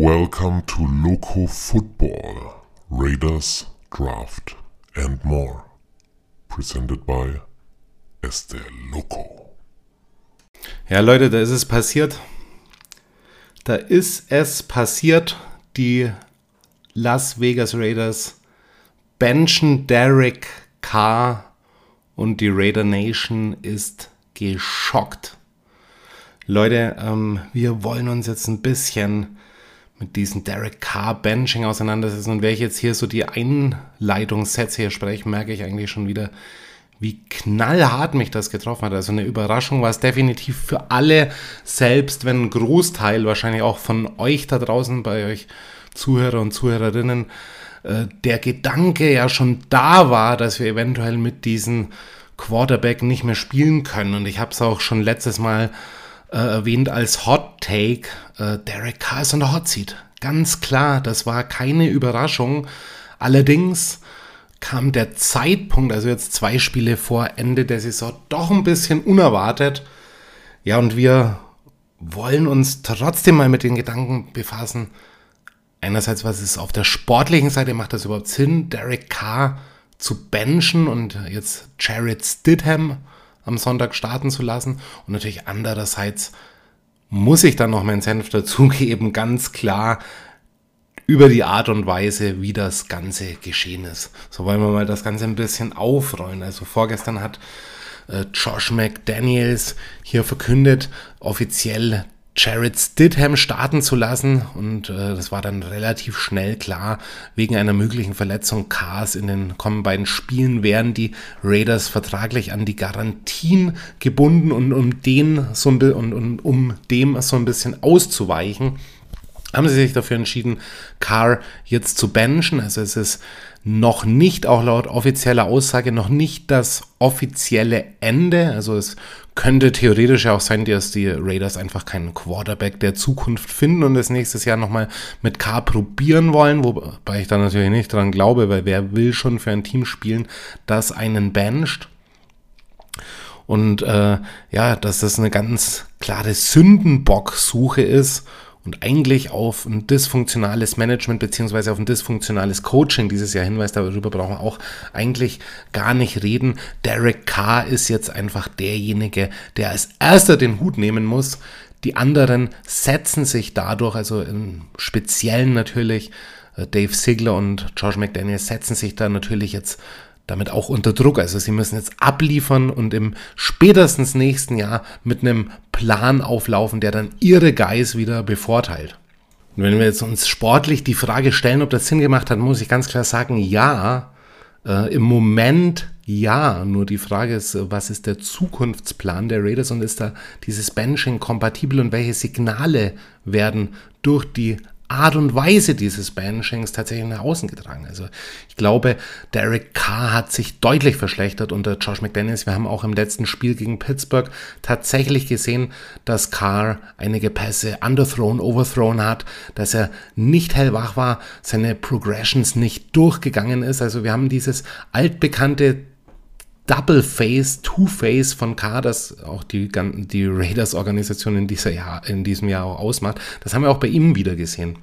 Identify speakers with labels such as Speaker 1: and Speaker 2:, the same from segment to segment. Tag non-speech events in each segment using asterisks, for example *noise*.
Speaker 1: Welcome to Loco Football, Raiders, Draft and more. Presented by Este Loco.
Speaker 2: Ja, Leute, da ist es passiert. Da ist es passiert. Die Las Vegas Raiders benchen Derek Carr und die Raider Nation ist geschockt. Leute, ähm, wir wollen uns jetzt ein bisschen mit diesem Derek Carr Benching auseinandersetzen. Und wenn ich jetzt hier so die Einleitungssätze hier spreche, merke ich eigentlich schon wieder, wie knallhart mich das getroffen hat. Also eine Überraschung war es definitiv für alle, selbst wenn ein Großteil wahrscheinlich auch von euch da draußen, bei euch Zuhörer und Zuhörerinnen, äh, der Gedanke ja schon da war, dass wir eventuell mit diesem Quarterback nicht mehr spielen können. Und ich habe es auch schon letztes Mal äh, erwähnt als Hot Take. Äh, Derek Carr ist on der Hot Seat. Ganz klar, das war keine Überraschung. Allerdings kam der Zeitpunkt, also jetzt zwei Spiele vor Ende der Saison, doch ein bisschen unerwartet. Ja, und wir wollen uns trotzdem mal mit den Gedanken befassen. Einerseits, was ist auf der sportlichen Seite, macht das überhaupt Sinn, Derek Carr zu benchen und jetzt Jared Stidham am Sonntag starten zu lassen? Und natürlich andererseits muss ich dann noch meinen Senf dazugeben, *laughs* ganz klar, über die Art und Weise, wie das Ganze geschehen ist. So wollen wir mal das Ganze ein bisschen aufrollen. Also vorgestern hat äh, Josh McDaniels hier verkündet, offiziell Jared Stidham starten zu lassen und äh, das war dann relativ schnell klar, wegen einer möglichen Verletzung Cars in den kommenden beiden Spielen wären die Raiders vertraglich an die Garantien gebunden und um den so ein, und, und um dem so ein bisschen auszuweichen, haben sie sich dafür entschieden, Carr jetzt zu benchen. Also es ist noch nicht, auch laut offizieller Aussage, noch nicht das offizielle Ende. Also es könnte theoretisch auch sein, dass die Raiders einfach keinen Quarterback der Zukunft finden und es nächstes Jahr nochmal mit Carr probieren wollen, wobei ich da natürlich nicht dran glaube, weil wer will schon für ein Team spielen, das einen bencht. Und äh, ja, dass das eine ganz klare Sündenbock-Suche ist und eigentlich auf ein dysfunktionales Management beziehungsweise auf ein dysfunktionales Coaching dieses Jahr hinweist, darüber brauchen wir auch eigentlich gar nicht reden. Derek Carr ist jetzt einfach derjenige, der als erster den Hut nehmen muss. Die anderen setzen sich dadurch, also im Speziellen natürlich, äh, Dave Sigler und Josh McDaniel setzen sich da natürlich jetzt damit auch unter Druck. Also sie müssen jetzt abliefern und im spätestens nächsten Jahr mit einem Plan auflaufen, der dann ihre Guys wieder bevorteilt. Und wenn wir jetzt uns sportlich die Frage stellen, ob das Sinn gemacht hat, muss ich ganz klar sagen, ja. Äh, Im Moment ja. Nur die Frage ist, was ist der Zukunftsplan der Raiders und ist da dieses Benching kompatibel und welche Signale werden durch die Art und Weise dieses Banishings tatsächlich nach außen getragen. Also ich glaube, Derek Carr hat sich deutlich verschlechtert unter Josh McDaniels. Wir haben auch im letzten Spiel gegen Pittsburgh tatsächlich gesehen, dass Carr einige Pässe underthrown, overthrown hat, dass er nicht hellwach war, seine Progressions nicht durchgegangen ist. Also wir haben dieses altbekannte Double Face, Two Face von K, das auch die, die Raiders-Organisation in, in diesem Jahr auch ausmacht. Das haben wir auch bei ihm wieder gesehen.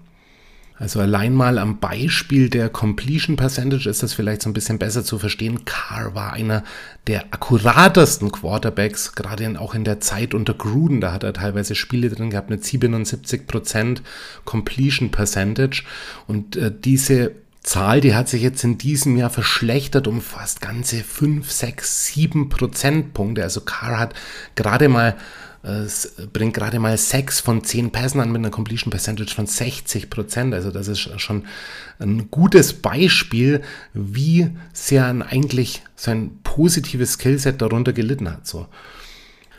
Speaker 2: Also allein mal am Beispiel der Completion Percentage ist das vielleicht so ein bisschen besser zu verstehen. Carr war einer der akkuratesten Quarterbacks, gerade auch in der Zeit unter Gruden. Da hat er teilweise Spiele drin gehabt mit 77% Completion Percentage. Und äh, diese Zahl, die hat sich jetzt in diesem Jahr verschlechtert um fast ganze 5, 6, 7 Prozentpunkte. Also Carr hat gerade mal es bringt gerade mal 6 von 10 Pässen an mit einer Completion Percentage von 60 Prozent. Also das ist schon ein gutes Beispiel, wie sehr eigentlich sein positives Skillset darunter gelitten hat. So.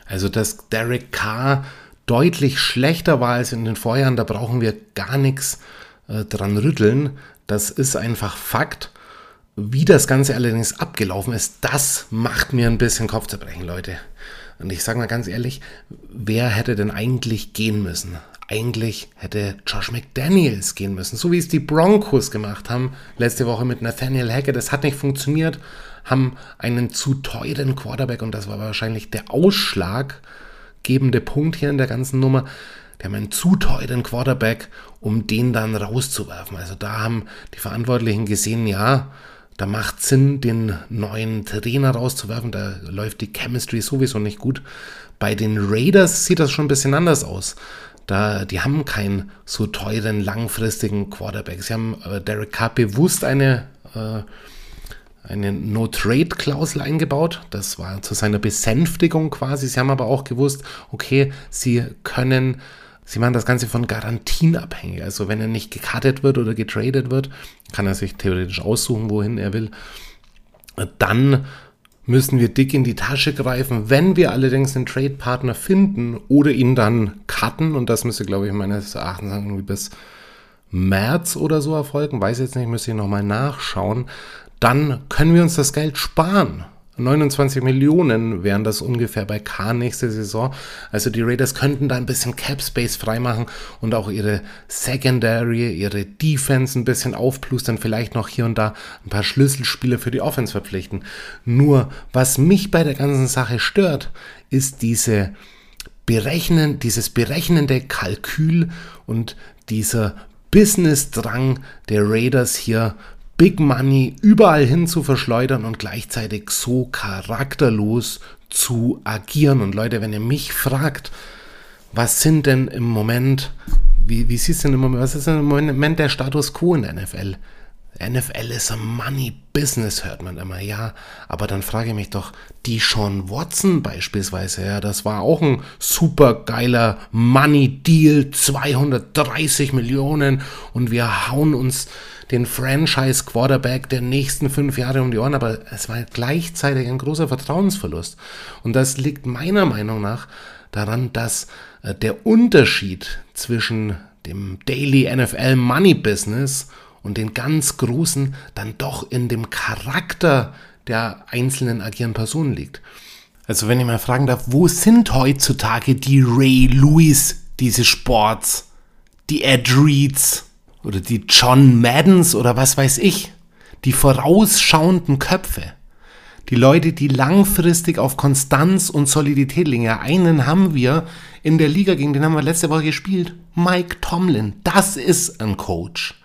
Speaker 2: Also dass Derek Carr deutlich schlechter war als in den Vorjahren, da brauchen wir gar nichts äh, dran rütteln. Das ist einfach Fakt. Wie das Ganze allerdings abgelaufen ist, das macht mir ein bisschen Kopfzerbrechen, Leute. Und ich sage mal ganz ehrlich, wer hätte denn eigentlich gehen müssen? Eigentlich hätte Josh McDaniels gehen müssen, so wie es die Broncos gemacht haben letzte Woche mit Nathaniel Hackett. Das hat nicht funktioniert, haben einen zu teuren Quarterback und das war wahrscheinlich der ausschlaggebende Punkt hier in der ganzen Nummer die haben einen zu teuren Quarterback, um den dann rauszuwerfen. Also da haben die Verantwortlichen gesehen, ja, da macht Sinn, den neuen Trainer rauszuwerfen. Da läuft die Chemistry sowieso nicht gut. Bei den Raiders sieht das schon ein bisschen anders aus. Da, die haben keinen so teuren, langfristigen Quarterback. Sie haben äh, Derek Carr bewusst eine, äh, eine No-Trade-Klausel eingebaut. Das war zu seiner Besänftigung quasi. Sie haben aber auch gewusst, okay, sie können Sie machen das Ganze von Garantien abhängig. Also wenn er nicht gekartet wird oder getradet wird, kann er sich theoretisch aussuchen, wohin er will. Dann müssen wir dick in die Tasche greifen. Wenn wir allerdings einen Trade-Partner finden oder ihn dann cutten, und das müsste, glaube ich, meines Erachtens irgendwie bis März oder so erfolgen, weiß jetzt nicht, müsste ich nochmal nachschauen, dann können wir uns das Geld sparen. 29 Millionen wären das ungefähr bei K nächste Saison. Also die Raiders könnten da ein bisschen Cap Space freimachen und auch ihre Secondary, ihre Defense ein bisschen aufplustern, vielleicht noch hier und da ein paar Schlüsselspieler für die Offense verpflichten. Nur was mich bei der ganzen Sache stört, ist diese berechnen, dieses berechnende Kalkül und dieser Business-Drang der Raiders hier Big Money überall hin zu verschleudern und gleichzeitig so charakterlos zu agieren. Und Leute, wenn ihr mich fragt, was sind denn im Moment, wie, wie siehst du denn im Moment, was ist denn im Moment der Status quo in der NFL? NFL ist ein Money Business, hört man immer, ja. Aber dann frage ich mich doch, die Sean Watson beispielsweise, ja, das war auch ein super geiler Money Deal, 230 Millionen und wir hauen uns den Franchise Quarterback der nächsten fünf Jahre um die Ohren, aber es war gleichzeitig ein großer Vertrauensverlust. Und das liegt meiner Meinung nach daran, dass äh, der Unterschied zwischen dem Daily NFL Money Business und den ganz großen dann doch in dem Charakter der einzelnen agierenden Personen liegt. Also wenn ich mal fragen darf, wo sind heutzutage die Ray Lewis dieses Sports, die Ed Reeds, oder die John Maddens oder was weiß ich, die vorausschauenden Köpfe, die Leute, die langfristig auf Konstanz und Solidität liegen. Ja, einen haben wir in der Liga, gegen den haben wir letzte Woche gespielt, Mike Tomlin. Das ist ein Coach.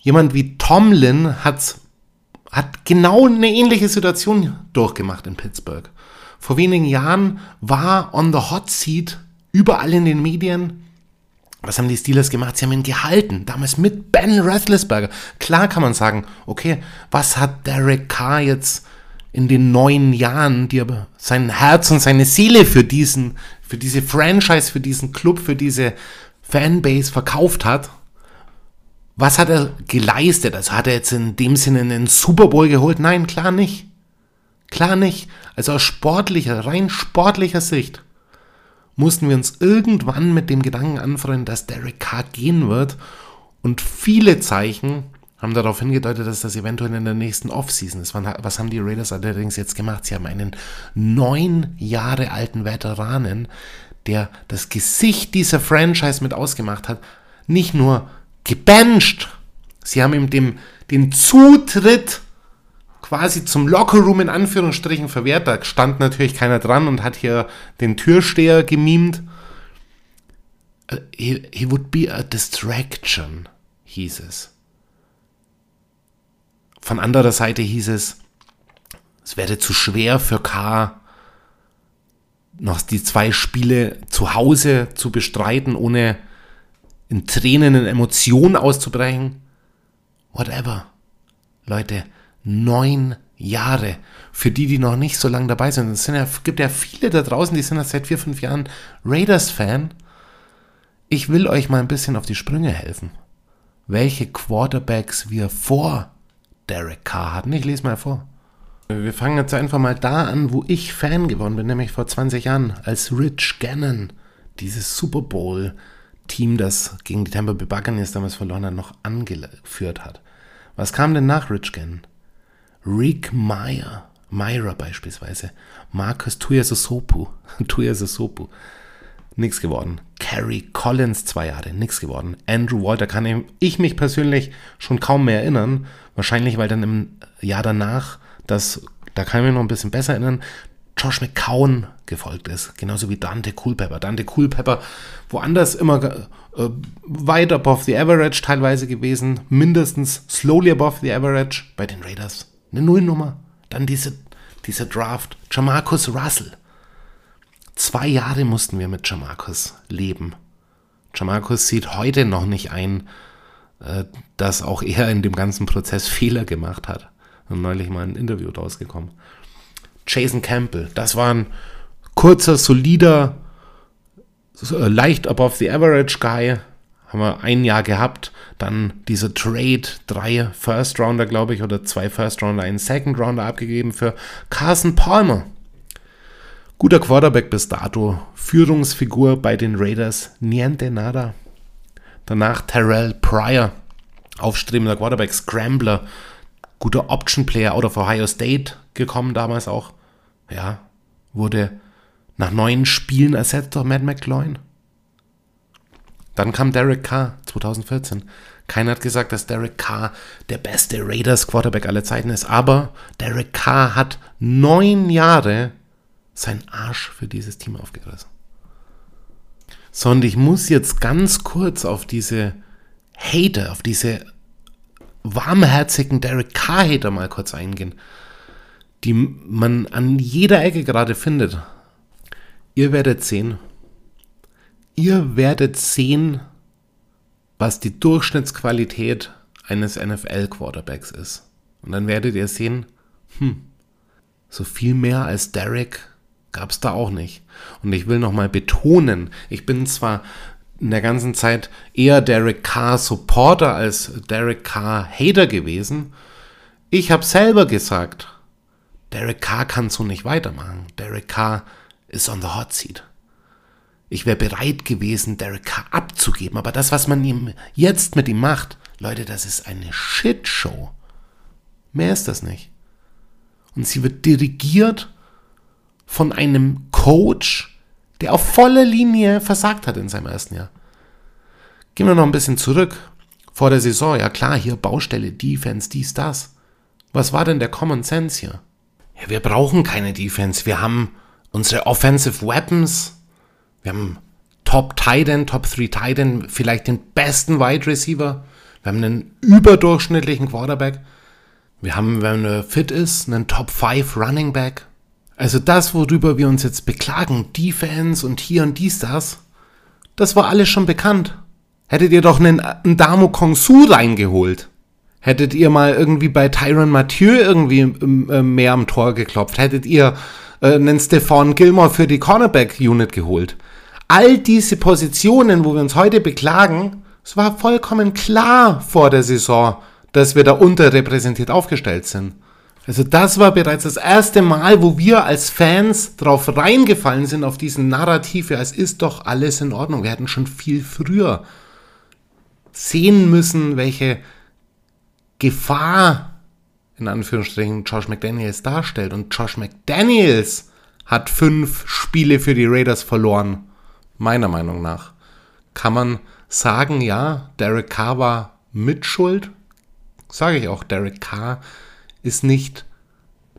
Speaker 2: Jemand wie Tomlin hat, hat genau eine ähnliche Situation durchgemacht in Pittsburgh. Vor wenigen Jahren war on the hot seat überall in den Medien was haben die Steelers gemacht? Sie haben ihn gehalten, damals mit Ben Roethlisberger. Klar kann man sagen, okay, was hat Derek Carr jetzt in den neun Jahren, die er sein Herz und seine Seele für diesen, für diese Franchise, für diesen Club, für diese Fanbase verkauft hat? Was hat er geleistet? Also hat er jetzt in dem Sinne einen Super Bowl geholt? Nein, klar nicht. Klar nicht. Also aus sportlicher, rein sportlicher Sicht mussten wir uns irgendwann mit dem Gedanken anfreunden, dass Derek Carr gehen wird. Und viele Zeichen haben darauf hingedeutet, dass das eventuell in der nächsten Offseason ist. Was haben die Raiders allerdings jetzt gemacht? Sie haben einen neun Jahre alten Veteranen, der das Gesicht dieser Franchise mit ausgemacht hat, nicht nur gebencht, sie haben ihm dem, den Zutritt quasi zum Lockerroom in Anführungsstrichen verwehrt. Da stand natürlich keiner dran und hat hier den Türsteher gemimt. Äh, he, he would be a distraction, hieß es. Von anderer Seite hieß es, es wäre zu schwer für K, noch die zwei Spiele zu Hause zu bestreiten, ohne in Tränen, in Emotionen auszubrechen. Whatever. Leute, neun Jahre. Für die, die noch nicht so lange dabei sind. Es ja, gibt ja viele da draußen, die sind ja seit vier, fünf Jahren Raiders-Fan. Ich will euch mal ein bisschen auf die Sprünge helfen. Welche Quarterbacks wir vor Derek Carr hatten. Ich lese mal vor. Wir fangen jetzt einfach mal da an, wo ich Fan geworden bin, nämlich vor 20 Jahren, als Rich Gannon dieses Super Bowl-Team, das gegen die Tampa Bay Buccaneers damals verloren hat, noch angeführt hat. Was kam denn nach Rich Gannon? Rick Meyer, Myra beispielsweise, Marcus Tuiasosopu, *laughs* Tuiasosopu, nichts geworden. Carrie Collins, zwei Jahre, nichts geworden. Andrew Walter kann ich mich persönlich schon kaum mehr erinnern. Wahrscheinlich, weil dann im Jahr danach, das, da kann ich mich noch ein bisschen besser erinnern, Josh McCown gefolgt ist, genauso wie Dante Culpepper. Dante Culpepper woanders immer äh, weit above the average teilweise gewesen, mindestens slowly above the average bei den Raiders. Eine Nullnummer. Dann diese, dieser Draft. Jamarcus Russell. Zwei Jahre mussten wir mit Jamarcus leben. Jamarcus sieht heute noch nicht ein, äh, dass auch er in dem ganzen Prozess *laughs* Fehler gemacht hat. Und neulich mal ein Interview rausgekommen. Jason Campbell, das war ein kurzer, solider, äh, leicht above the average Guy. Haben wir ein Jahr gehabt. Dann dieser Trade, drei First Rounder, glaube ich, oder zwei First Rounder, einen Second Rounder abgegeben für Carson Palmer. Guter Quarterback bis dato. Führungsfigur bei den Raiders. Niente nada. Danach Terrell Pryor. Aufstrebender Quarterback, Scrambler. Guter Option Player out of Ohio State gekommen damals auch. Ja, wurde nach neun Spielen ersetzt durch Matt McGloin. Dann kam Derek Carr 2014. Keiner hat gesagt, dass Derek Carr der beste Raiders Quarterback aller Zeiten ist, aber Derek Carr hat neun Jahre seinen Arsch für dieses Team aufgerissen. So, und ich muss jetzt ganz kurz auf diese Hater, auf diese warmherzigen Derek Carr-Hater mal kurz eingehen, die man an jeder Ecke gerade findet. Ihr werdet sehen, ihr werdet sehen, was die Durchschnittsqualität eines NFL-Quarterbacks ist. Und dann werdet ihr sehen, hm, so viel mehr als Derek gab es da auch nicht. Und ich will nochmal betonen, ich bin zwar in der ganzen Zeit eher Derek Carr Supporter als Derek Carr Hater gewesen. Ich habe selber gesagt, Derek Carr kann so nicht weitermachen. Derek Carr ist on the hot seat. Ich wäre bereit gewesen, Derek Carr abzugeben, aber das, was man ihm jetzt mit ihm macht, Leute, das ist eine Shitshow. Mehr ist das nicht. Und sie wird dirigiert von einem Coach, der auf voller Linie versagt hat in seinem ersten Jahr. Gehen wir noch ein bisschen zurück. Vor der Saison, ja klar, hier Baustelle, Defense, dies, das. Was war denn der Common Sense hier? Ja, wir brauchen keine Defense. Wir haben unsere Offensive Weapons. Wir haben Top Titan, Top 3 Titan, vielleicht den besten Wide Receiver. Wir haben einen überdurchschnittlichen Quarterback. Wir haben, wenn er fit ist, einen Top 5 Running Back. Also das, worüber wir uns jetzt beklagen, Defense und hier und dies, das, das war alles schon bekannt. Hättet ihr doch einen, Damo Kongsu reingeholt. Hättet ihr mal irgendwie bei Tyron Mathieu irgendwie äh, mehr am Tor geklopft. Hättet ihr äh, einen Stefan Gilmore für die Cornerback-Unit geholt. All diese Positionen, wo wir uns heute beklagen, es war vollkommen klar vor der Saison, dass wir da unterrepräsentiert aufgestellt sind. Also das war bereits das erste Mal, wo wir als Fans drauf reingefallen sind auf diesen Narrativ, ja, es ist doch alles in Ordnung. Wir hätten schon viel früher sehen müssen, welche Gefahr in Anführungsstrichen Josh McDaniels darstellt. Und Josh McDaniels hat fünf Spiele für die Raiders verloren. Meiner Meinung nach. Kann man sagen, ja, Derek Carr war mitschuld? Sage ich auch, Derek Carr ist nicht,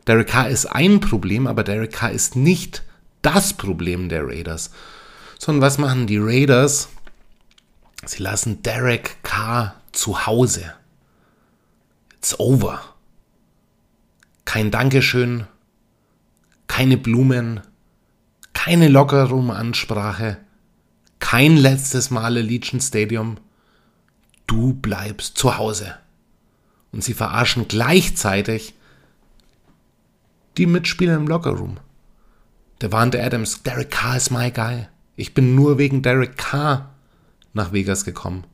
Speaker 2: Derek Carr ist ein Problem, aber Derek Carr ist nicht das Problem der Raiders. Sondern was machen die Raiders? Sie lassen Derek Carr zu Hause. It's over. Kein Dankeschön, keine Blumen, keine Lockerroom-Ansprache, kein letztes Mal Legion Stadium. Du bleibst zu Hause und sie verarschen gleichzeitig die Mitspieler im Lockerroom. Der warnte Adams, Derek Carr ist my guy. Ich bin nur wegen Derek Carr nach Vegas gekommen.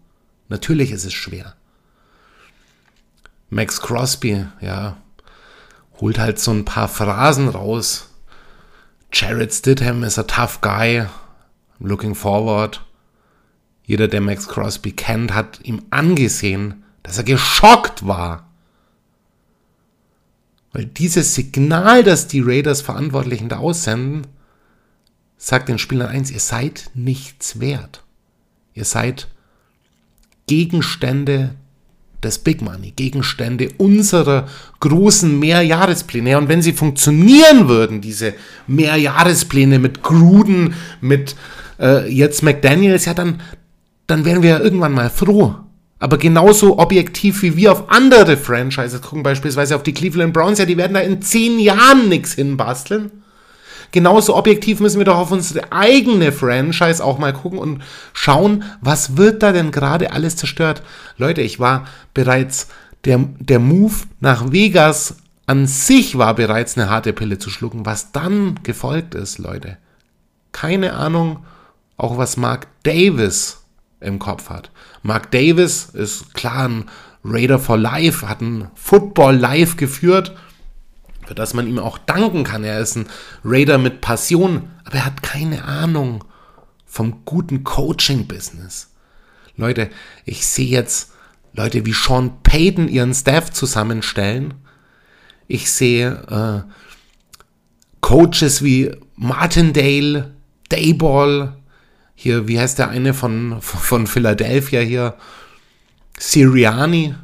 Speaker 2: Natürlich ist es schwer. Max Crosby, ja, holt halt so ein paar Phrasen raus. Jared Stidham ist a tough guy. I'm looking forward. Jeder, der Max Crosby kennt, hat ihm angesehen, dass er geschockt war. Weil dieses Signal, das die Raiders Verantwortlichen da aussenden, sagt den Spielern eins, ihr seid nichts wert. Ihr seid Gegenstände das Big Money, Gegenstände unserer großen Mehrjahrespläne. Und wenn sie funktionieren würden, diese Mehrjahrespläne mit Gruden, mit äh, jetzt McDaniels, ja, dann, dann wären wir ja irgendwann mal froh. Aber genauso objektiv wie wir auf andere Franchises gucken, beispielsweise auf die Cleveland Browns, ja, die werden da in zehn Jahren nichts hinbasteln. Genauso objektiv müssen wir doch auf unsere eigene Franchise auch mal gucken und schauen, was wird da denn gerade alles zerstört. Leute, ich war bereits, der, der Move nach Vegas an sich war bereits eine harte Pille zu schlucken. Was dann gefolgt ist, Leute. Keine Ahnung, auch was Mark Davis im Kopf hat. Mark Davis ist klar ein Raider for Life, hat ein Football Live geführt, für das man ihm auch danken kann. Er ist ein Raider mit Passion, aber er hat keine Ahnung vom guten Coaching-Business. Leute, ich sehe jetzt Leute wie Sean Payton ihren Staff zusammenstellen. Ich sehe äh, Coaches wie Martindale, Dayball, hier, wie heißt der eine von, *laughs* von Philadelphia hier? Siriani.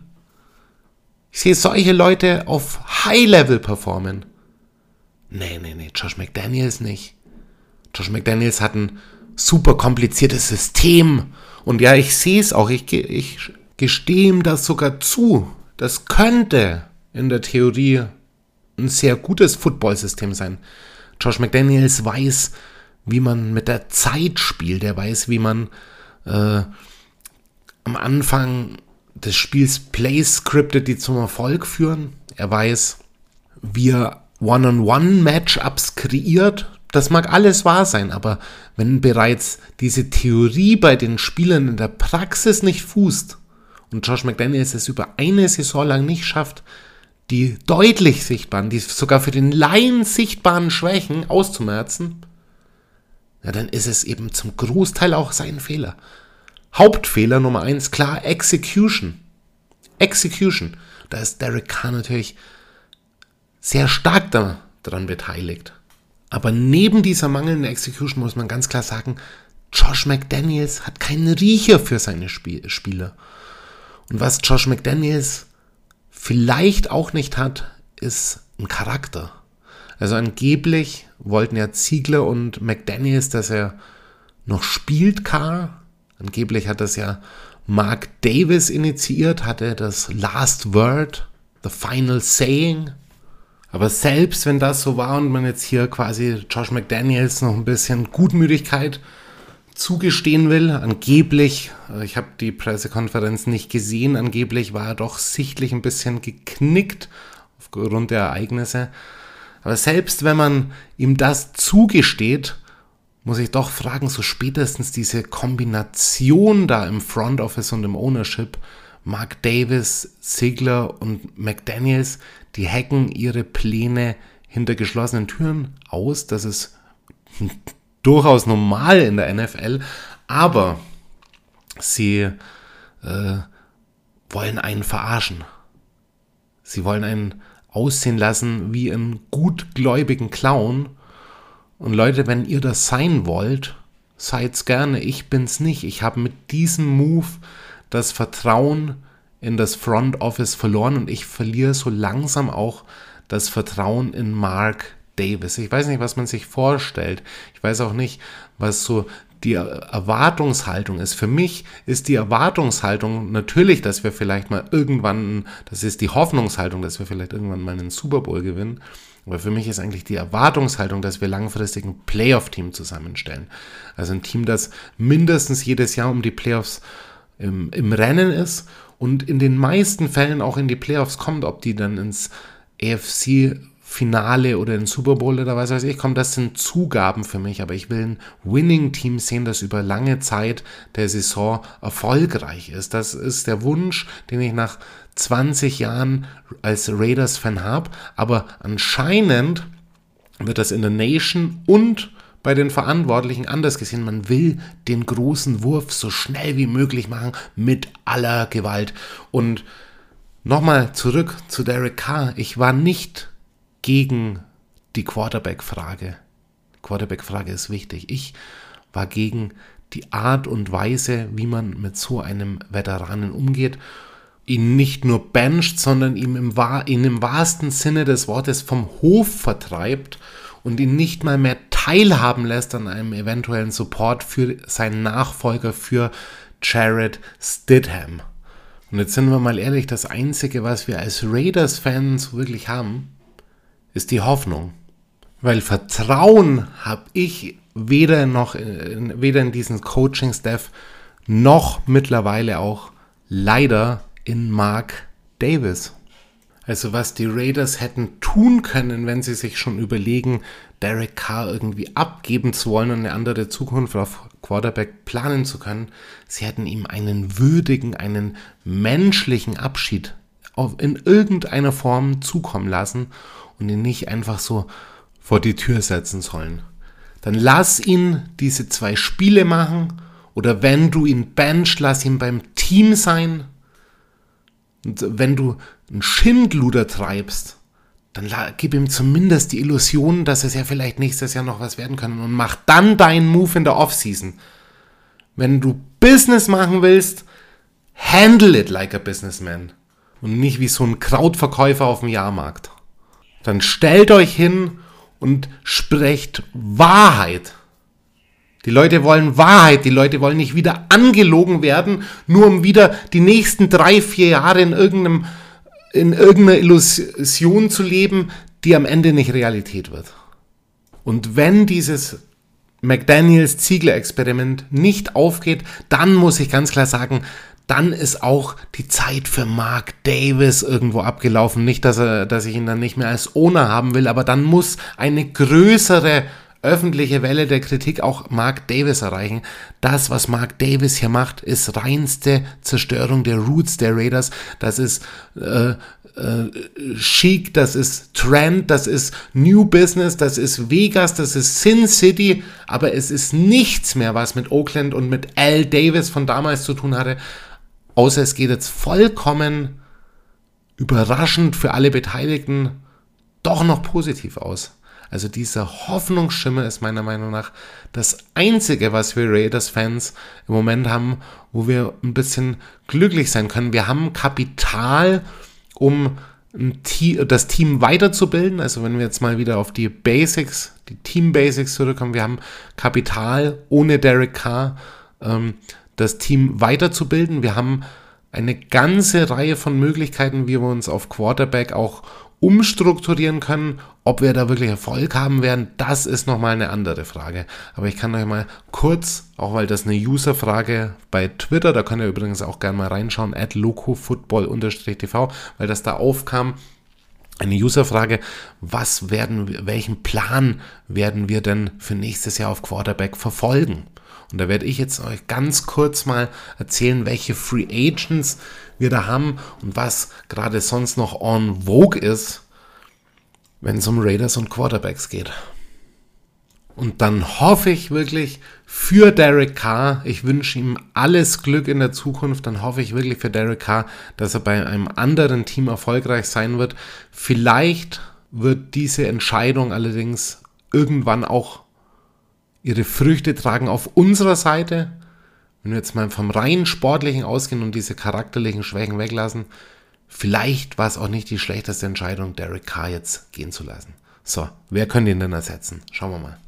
Speaker 2: Ich sehe solche Leute auf High-Level performen. Nee, nee, nee, Josh McDaniels nicht. Josh McDaniels hat ein super kompliziertes System. Und ja, ich sehe es auch. Ich, ich gestehe ihm das sogar zu. Das könnte in der Theorie ein sehr gutes Footballsystem sein. Josh McDaniels weiß, wie man mit der Zeit spielt. Er weiß, wie man äh, am Anfang des Spiels Plays scriptet, die zum Erfolg führen. Er weiß, wie er One-on-One-Matchups kreiert. Das mag alles wahr sein, aber wenn bereits diese Theorie bei den Spielern in der Praxis nicht fußt und Josh McDaniels es über eine Saison lang nicht schafft, die deutlich sichtbaren, die sogar für den Laien sichtbaren Schwächen auszumerzen, ja, dann ist es eben zum Großteil auch sein Fehler. Hauptfehler Nummer eins, klar, Execution. Execution. Da ist Derek Carr natürlich sehr stark daran beteiligt. Aber neben dieser mangelnden Execution muss man ganz klar sagen, Josh McDaniels hat keinen Riecher für seine Spiel Spieler. Und was Josh McDaniels vielleicht auch nicht hat, ist ein Charakter. Also angeblich wollten ja Ziegler und McDaniels, dass er noch spielt, Carr. Angeblich hat das ja Mark Davis initiiert, hatte das Last Word, the Final Saying. Aber selbst wenn das so war und man jetzt hier quasi Josh McDaniels noch ein bisschen Gutmütigkeit zugestehen will, angeblich, ich habe die Pressekonferenz nicht gesehen, angeblich war er doch sichtlich ein bisschen geknickt aufgrund der Ereignisse. Aber selbst wenn man ihm das zugesteht, muss ich doch fragen, so spätestens diese Kombination da im Front Office und im Ownership, Mark Davis, Ziegler und McDaniels, die hacken ihre Pläne hinter geschlossenen Türen aus. Das ist *laughs* durchaus normal in der NFL, aber sie äh, wollen einen verarschen. Sie wollen einen aussehen lassen wie einen gutgläubigen Clown. Und Leute, wenn ihr das sein wollt, seid's gerne. Ich bin's nicht. Ich habe mit diesem Move das Vertrauen in das Front Office verloren und ich verliere so langsam auch das Vertrauen in Mark Davis. Ich weiß nicht, was man sich vorstellt. Ich weiß auch nicht, was so die Erwartungshaltung ist. Für mich ist die Erwartungshaltung natürlich, dass wir vielleicht mal irgendwann, das ist die Hoffnungshaltung, dass wir vielleicht irgendwann mal einen Super Bowl gewinnen. Aber für mich ist eigentlich die Erwartungshaltung, dass wir langfristig ein Playoff-Team zusammenstellen. Also ein Team, das mindestens jedes Jahr um die Playoffs im, im Rennen ist und in den meisten Fällen auch in die Playoffs kommt, ob die dann ins AFC Finale oder in Super Bowl oder was weiß ich kommt, das sind Zugaben für mich, aber ich will ein Winning-Team sehen, das über lange Zeit der Saison erfolgreich ist. Das ist der Wunsch, den ich nach 20 Jahren als Raiders-Fan habe, aber anscheinend wird das in der Nation und bei den Verantwortlichen anders gesehen. Man will den großen Wurf so schnell wie möglich machen mit aller Gewalt. Und nochmal zurück zu Derek Carr. Ich war nicht gegen die Quarterback-Frage. Quarterback-Frage ist wichtig. Ich war gegen die Art und Weise, wie man mit so einem Veteranen umgeht. Ihn nicht nur bencht, sondern ihm im, ihn im wahrsten Sinne des Wortes vom Hof vertreibt und ihn nicht mal mehr teilhaben lässt an einem eventuellen Support für seinen Nachfolger, für Jared Stidham. Und jetzt sind wir mal ehrlich, das Einzige, was wir als Raiders-Fans wirklich haben, ist die Hoffnung. Weil Vertrauen habe ich weder noch weder in diesen Coaching-Staff noch mittlerweile auch leider in Mark Davis. Also was die Raiders hätten tun können, wenn sie sich schon überlegen, Derek Carr irgendwie abgeben zu wollen und eine andere Zukunft auf Quarterback planen zu können, sie hätten ihm einen würdigen, einen menschlichen Abschied in irgendeiner Form zukommen lassen und ihn nicht einfach so vor die Tür setzen sollen. Dann lass ihn diese zwei Spiele machen oder wenn du ihn bench, lass ihn beim Team sein und wenn du einen Schindluder treibst, dann gib ihm zumindest die Illusion, dass es ja vielleicht nächstes Jahr noch was werden kann und mach dann deinen Move in der Offseason. Wenn du Business machen willst, handle it like a businessman und nicht wie so ein Krautverkäufer auf dem Jahrmarkt. Dann stellt euch hin und sprecht Wahrheit. Die Leute wollen Wahrheit, die Leute wollen nicht wieder angelogen werden, nur um wieder die nächsten drei, vier Jahre in, irgendeinem, in irgendeiner Illusion zu leben, die am Ende nicht Realität wird. Und wenn dieses McDaniels-Ziegler-Experiment nicht aufgeht, dann muss ich ganz klar sagen, dann ist auch die Zeit für Mark Davis irgendwo abgelaufen. Nicht, dass, er, dass ich ihn dann nicht mehr als Owner haben will, aber dann muss eine größere öffentliche Welle der Kritik auch Mark Davis erreichen. Das, was Mark Davis hier macht, ist reinste Zerstörung der Roots der Raiders. Das ist äh, äh, Chic, das ist Trend, das ist New Business, das ist Vegas, das ist Sin City, aber es ist nichts mehr, was mit Oakland und mit Al Davis von damals zu tun hatte, außer es geht jetzt vollkommen überraschend für alle Beteiligten doch noch positiv aus. Also dieser Hoffnungsschimmer ist meiner Meinung nach das Einzige, was wir Raiders-Fans im Moment haben, wo wir ein bisschen glücklich sein können. Wir haben Kapital, um das Team weiterzubilden. Also wenn wir jetzt mal wieder auf die Basics, die Team Basics zurückkommen, wir haben Kapital ohne Derek Carr, ähm, das Team weiterzubilden. Wir haben eine ganze Reihe von Möglichkeiten, wie wir uns auf Quarterback auch umstrukturieren können. Ob wir da wirklich Erfolg haben werden, das ist nochmal eine andere Frage. Aber ich kann euch mal kurz, auch weil das eine User-Frage bei Twitter, da könnt ihr übrigens auch gerne mal reinschauen, at locofootball-tv, weil das da aufkam, eine User-Frage, was werden, welchen Plan werden wir denn für nächstes Jahr auf Quarterback verfolgen? Und da werde ich jetzt euch ganz kurz mal erzählen, welche Free Agents wir da haben und was gerade sonst noch on vogue ist, wenn es um Raiders und Quarterbacks geht. Und dann hoffe ich wirklich für Derek Carr, ich wünsche ihm alles Glück in der Zukunft, dann hoffe ich wirklich für Derek Carr, dass er bei einem anderen Team erfolgreich sein wird. Vielleicht wird diese Entscheidung allerdings irgendwann auch ihre Früchte tragen auf unserer Seite. Wenn wir jetzt mal vom rein sportlichen ausgehen und diese charakterlichen Schwächen weglassen, vielleicht war es auch nicht die schlechteste Entscheidung, Derek Carr jetzt gehen zu lassen. So, wer könnte ihn denn ersetzen? Schauen wir mal.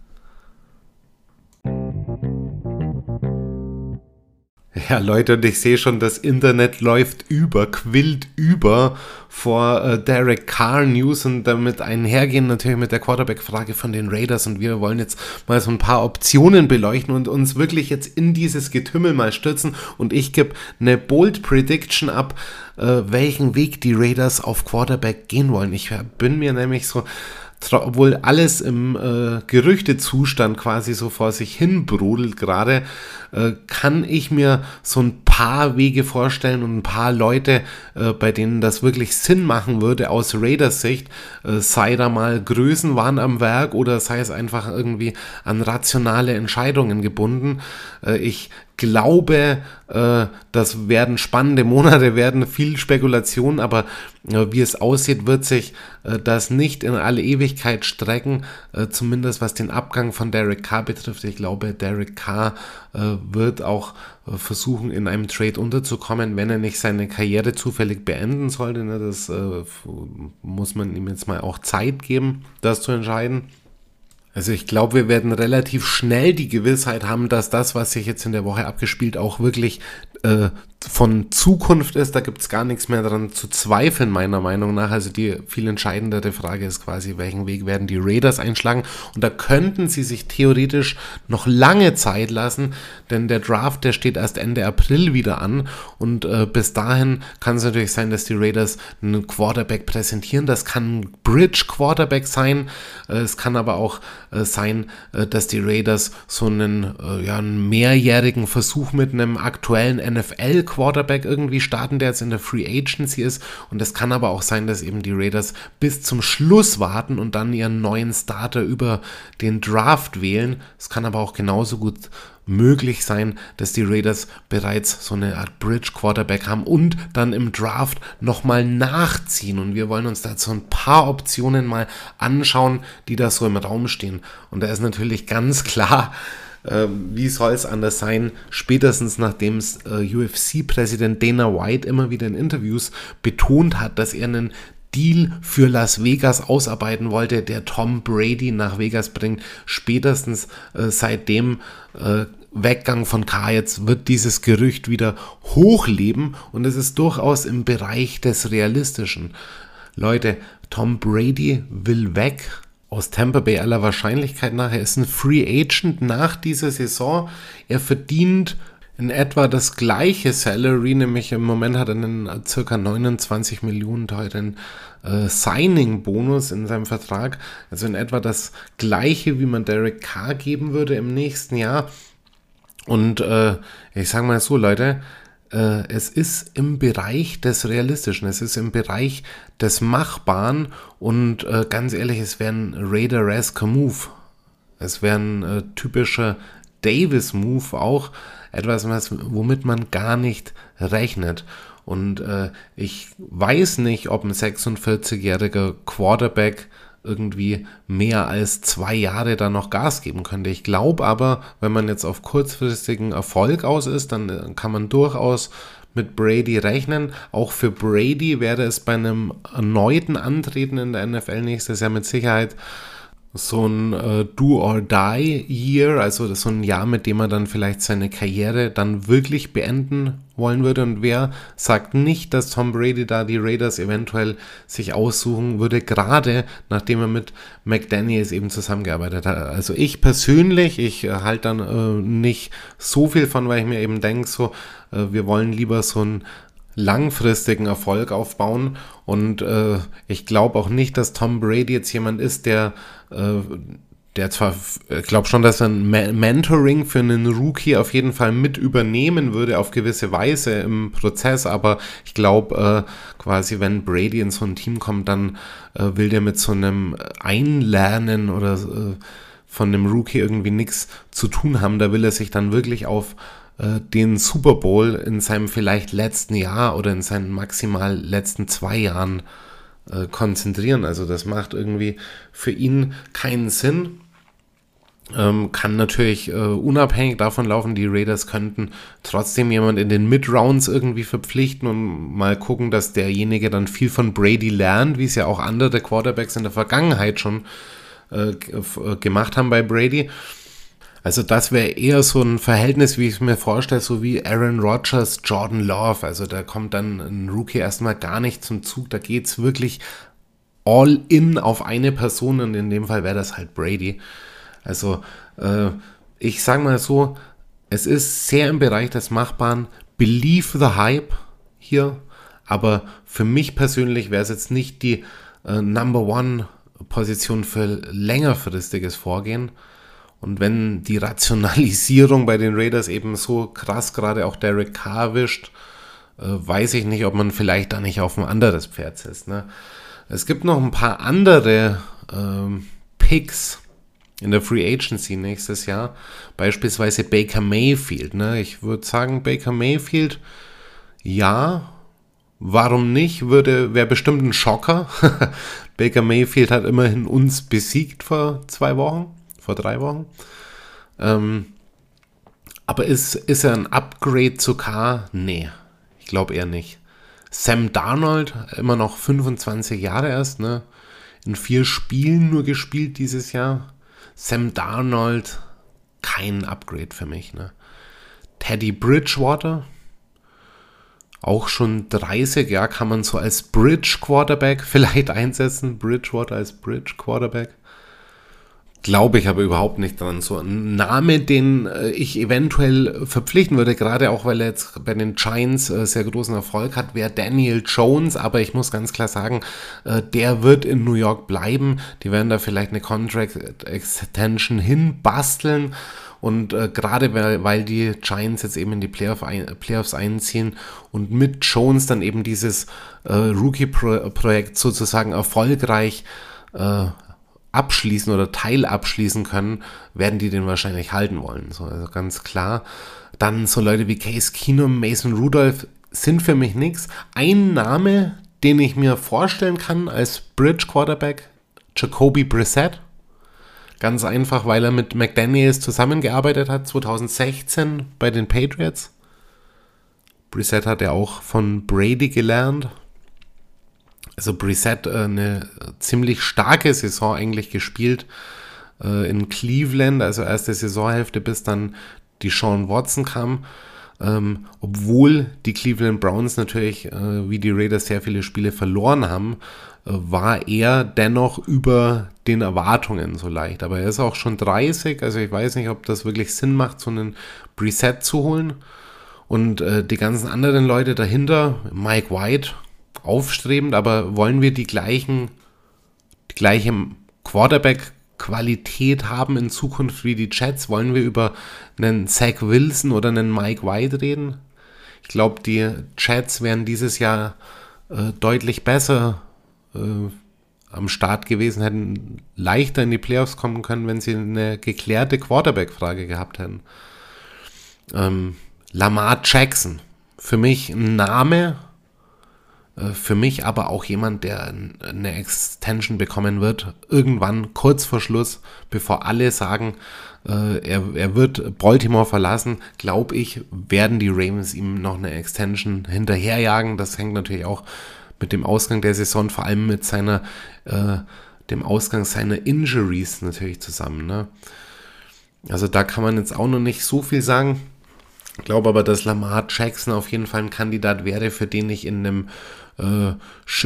Speaker 2: Ja, Leute, und ich sehe schon, das Internet läuft über, quillt über vor äh, Derek Carr News und damit einhergehen natürlich mit der Quarterback-Frage von den Raiders. Und wir wollen jetzt mal so ein paar Optionen beleuchten und uns wirklich jetzt in dieses Getümmel mal stürzen. Und ich gebe eine Bold Prediction ab, äh, welchen Weg die Raiders auf Quarterback gehen wollen. Ich bin mir nämlich so obwohl alles im äh, Gerüchtezustand quasi so vor sich hin brodelt gerade, äh, kann ich mir so ein paar Wege vorstellen und ein paar Leute, äh, bei denen das wirklich Sinn machen würde aus Raiders Sicht, äh, sei da mal Größen waren am Werk oder sei es einfach irgendwie an rationale Entscheidungen gebunden. Äh, ich glaube, äh, das werden spannende Monate, werden viel Spekulation, aber äh, wie es aussieht, wird sich äh, das nicht in alle Ewigkeit strecken, zumindest was den Abgang von Derek Carr betrifft. Ich glaube, Derek Carr wird auch äh, versuchen, in einem Trade unterzukommen, wenn er nicht seine Karriere zufällig beenden sollte. Ne? Das muss man ihm jetzt mal auch Zeit geben, das zu entscheiden. Also ich glaube, wir werden relativ schnell die Gewissheit haben, dass das, was sich jetzt in der Woche abgespielt, auch wirklich äh, von Zukunft ist. Da gibt es gar nichts mehr daran zu zweifeln, meiner Meinung nach. Also die viel entscheidendere Frage ist quasi, welchen Weg werden die Raiders einschlagen. Und da könnten sie sich theoretisch noch lange Zeit lassen, denn der Draft, der steht erst Ende April wieder an. Und äh, bis dahin kann es natürlich sein, dass die Raiders einen Quarterback präsentieren. Das kann ein Bridge Quarterback sein. Äh, es kann aber auch äh, sein, äh, dass die Raiders so einen, äh, ja, einen mehrjährigen Versuch mit einem aktuellen NFL-Quarterback irgendwie starten, der jetzt in der Free Agency ist. Und es kann aber auch sein, dass eben die Raiders bis zum Schluss warten und dann ihren neuen Starter über den Draft wählen. Es kann aber auch genauso gut möglich sein, dass die Raiders bereits so eine Art Bridge Quarterback haben und dann im Draft nochmal nachziehen. Und wir wollen uns dazu ein paar Optionen mal anschauen, die da so im Raum stehen. Und da ist natürlich ganz klar, äh, wie soll es anders sein, spätestens nachdem äh, UFC-Präsident Dana White immer wieder in Interviews betont hat, dass er einen Deal für Las Vegas ausarbeiten wollte, der Tom Brady nach Vegas bringt. Spätestens äh, seitdem äh, Weggang von K jetzt wird dieses Gerücht wieder hochleben und es ist durchaus im Bereich des Realistischen. Leute, Tom Brady will weg aus Tampa Bay aller Wahrscheinlichkeit nach. Er ist ein Free Agent nach dieser Saison. Er verdient in etwa das gleiche Salary, nämlich im Moment hat er einen circa 29 Millionen teuren äh, Signing-Bonus in seinem Vertrag. Also in etwa das gleiche, wie man Derek Carr geben würde im nächsten Jahr. Und äh, ich sage mal so, Leute, äh, es ist im Bereich des Realistischen, es ist im Bereich des Machbaren und äh, ganz ehrlich, es wäre ein Raider-esque Move. Es wäre ein äh, typischer Davis-Move auch etwas, was, womit man gar nicht rechnet. Und äh, ich weiß nicht, ob ein 46-jähriger Quarterback irgendwie mehr als zwei Jahre da noch Gas geben könnte. Ich glaube aber, wenn man jetzt auf kurzfristigen Erfolg aus ist, dann äh, kann man durchaus mit Brady rechnen. Auch für Brady wäre es bei einem erneuten Antreten in der NFL nächstes Jahr mit Sicherheit so ein äh, Do-or-Die-Year, also so ein Jahr, mit dem er dann vielleicht seine Karriere dann wirklich beenden wollen würde. Und wer sagt nicht, dass Tom Brady da die Raiders eventuell sich aussuchen würde, gerade nachdem er mit McDaniels eben zusammengearbeitet hat. Also ich persönlich, ich äh, halte dann äh, nicht so viel von, weil ich mir eben denke, so, äh, wir wollen lieber so ein langfristigen Erfolg aufbauen. Und äh, ich glaube auch nicht, dass Tom Brady jetzt jemand ist, der, äh, der zwar, ich glaube schon, dass er ein Mentoring für einen Rookie auf jeden Fall mit übernehmen würde, auf gewisse Weise im Prozess, aber ich glaube, äh, quasi, wenn Brady in so ein Team kommt, dann äh, will der mit so einem Einlernen oder äh, von einem Rookie irgendwie nichts zu tun haben. Da will er sich dann wirklich auf äh, den Super Bowl in seinem vielleicht letzten Jahr oder in seinen maximal letzten zwei Jahren äh, konzentrieren. Also das macht irgendwie für ihn keinen Sinn. Ähm, kann natürlich äh, unabhängig davon laufen, die Raiders könnten trotzdem jemand in den Mid-Rounds irgendwie verpflichten und mal gucken, dass derjenige dann viel von Brady lernt, wie es ja auch andere Quarterbacks in der Vergangenheit schon äh, äh gemacht haben bei Brady. Also das wäre eher so ein Verhältnis, wie ich es mir vorstelle, so wie Aaron Rodgers, Jordan Love. Also da kommt dann ein Rookie erstmal gar nicht zum Zug. Da geht es wirklich all in auf eine Person und in dem Fall wäre das halt Brady. Also äh, ich sage mal so, es ist sehr im Bereich des Machbaren. Believe the Hype hier. Aber für mich persönlich wäre es jetzt nicht die äh, Number One Position für längerfristiges Vorgehen. Und wenn die Rationalisierung bei den Raiders eben so krass gerade auch Derek Carr wischt, äh, weiß ich nicht, ob man vielleicht da nicht auf ein anderes Pferd setzt. Ne? Es gibt noch ein paar andere ähm, Picks, in der Free Agency nächstes Jahr. Beispielsweise Baker Mayfield. Ne? Ich würde sagen, Baker Mayfield, ja, warum nicht? Wäre bestimmt ein Schocker. *laughs* Baker Mayfield hat immerhin uns besiegt vor zwei Wochen, vor drei Wochen. Ähm, aber ist, ist er ein Upgrade zu K? Nee, ich glaube eher nicht. Sam Darnold, immer noch 25 Jahre erst, ne? In vier Spielen nur gespielt dieses Jahr. Sam Darnold, kein Upgrade für mich, ne? Teddy Bridgewater, auch schon 30, ja, kann man so als Bridge Quarterback *laughs* vielleicht einsetzen. Bridgewater als Bridge Quarterback glaube ich aber überhaupt nicht dran. So ein Name, den äh, ich eventuell verpflichten würde, gerade auch weil er jetzt bei den Giants äh, sehr großen Erfolg hat, wäre Daniel Jones. Aber ich muss ganz klar sagen, äh, der wird in New York bleiben. Die werden da vielleicht eine Contract Extension hinbasteln. Und äh, gerade weil, weil die Giants jetzt eben in die Playoff ein, Playoffs einziehen und mit Jones dann eben dieses äh, Rookie-Projekt sozusagen erfolgreich äh, abschließen oder Teil abschließen können, werden die den wahrscheinlich halten wollen. So, also ganz klar. Dann so Leute wie Case Keenum, Mason Rudolph sind für mich nichts. Ein Name, den ich mir vorstellen kann als Bridge Quarterback, Jacoby Brissett. Ganz einfach, weil er mit McDaniels zusammengearbeitet hat, 2016 bei den Patriots. Brissett hat ja auch von Brady gelernt, also Brissett äh, eine ziemlich starke Saison eigentlich gespielt äh, in Cleveland, also erste Saisonhälfte, bis dann die Sean Watson kam. Ähm, obwohl die Cleveland Browns natürlich äh, wie die Raiders sehr viele Spiele verloren haben, äh, war er dennoch über den Erwartungen so leicht. Aber er ist auch schon 30, also ich weiß nicht, ob das wirklich Sinn macht, so einen Preset zu holen. Und äh, die ganzen anderen Leute dahinter, Mike White, aufstrebend, aber wollen wir die gleichen, die gleiche Quarterback-Qualität haben in Zukunft wie die Jets? Wollen wir über einen Zach Wilson oder einen Mike White reden? Ich glaube, die Jets wären dieses Jahr äh, deutlich besser äh, am Start gewesen, hätten leichter in die Playoffs kommen können, wenn sie eine geklärte Quarterback-Frage gehabt hätten. Ähm, Lamar Jackson, für mich ein Name, für mich aber auch jemand, der eine Extension bekommen wird, irgendwann kurz vor Schluss, bevor alle sagen, äh, er, er wird Baltimore verlassen, glaube ich, werden die Ravens ihm noch eine Extension hinterherjagen. Das hängt natürlich auch mit dem Ausgang der Saison, vor allem mit seiner, äh, dem Ausgang seiner Injuries natürlich zusammen. Ne? Also da kann man jetzt auch noch nicht so viel sagen. Ich glaube aber, dass Lamar Jackson auf jeden Fall ein Kandidat wäre, für den ich in einem äh,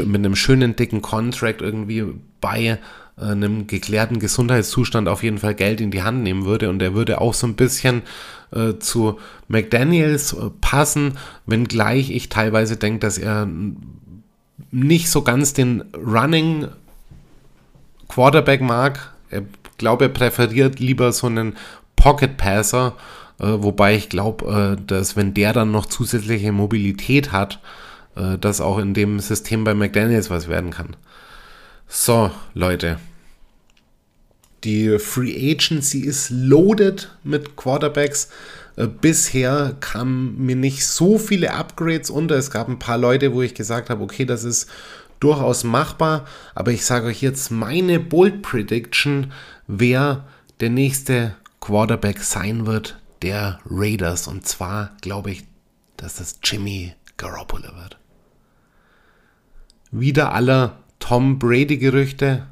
Speaker 2: mit einem schönen dicken Contract irgendwie bei äh, einem geklärten Gesundheitszustand auf jeden Fall Geld in die Hand nehmen würde und er würde auch so ein bisschen äh, zu McDaniels äh, passen, wenngleich ich teilweise denke, dass er nicht so ganz den Running Quarterback mag. Ich glaube, er präferiert lieber so einen Pocket Passer, äh, wobei ich glaube, äh, dass wenn der dann noch zusätzliche Mobilität hat, äh, dass auch in dem System bei McDaniels was werden kann. So, Leute. Die Free Agency ist loaded mit Quarterbacks. Äh, bisher kamen mir nicht so viele Upgrades unter. Es gab ein paar Leute, wo ich gesagt habe, okay, das ist durchaus machbar. Aber ich sage euch jetzt meine Bold Prediction, wer der nächste Quarterback sein wird, der Raiders. Und zwar glaube ich, dass das Jimmy Garoppolo wird. Wieder aller Tom Brady-Gerüchte.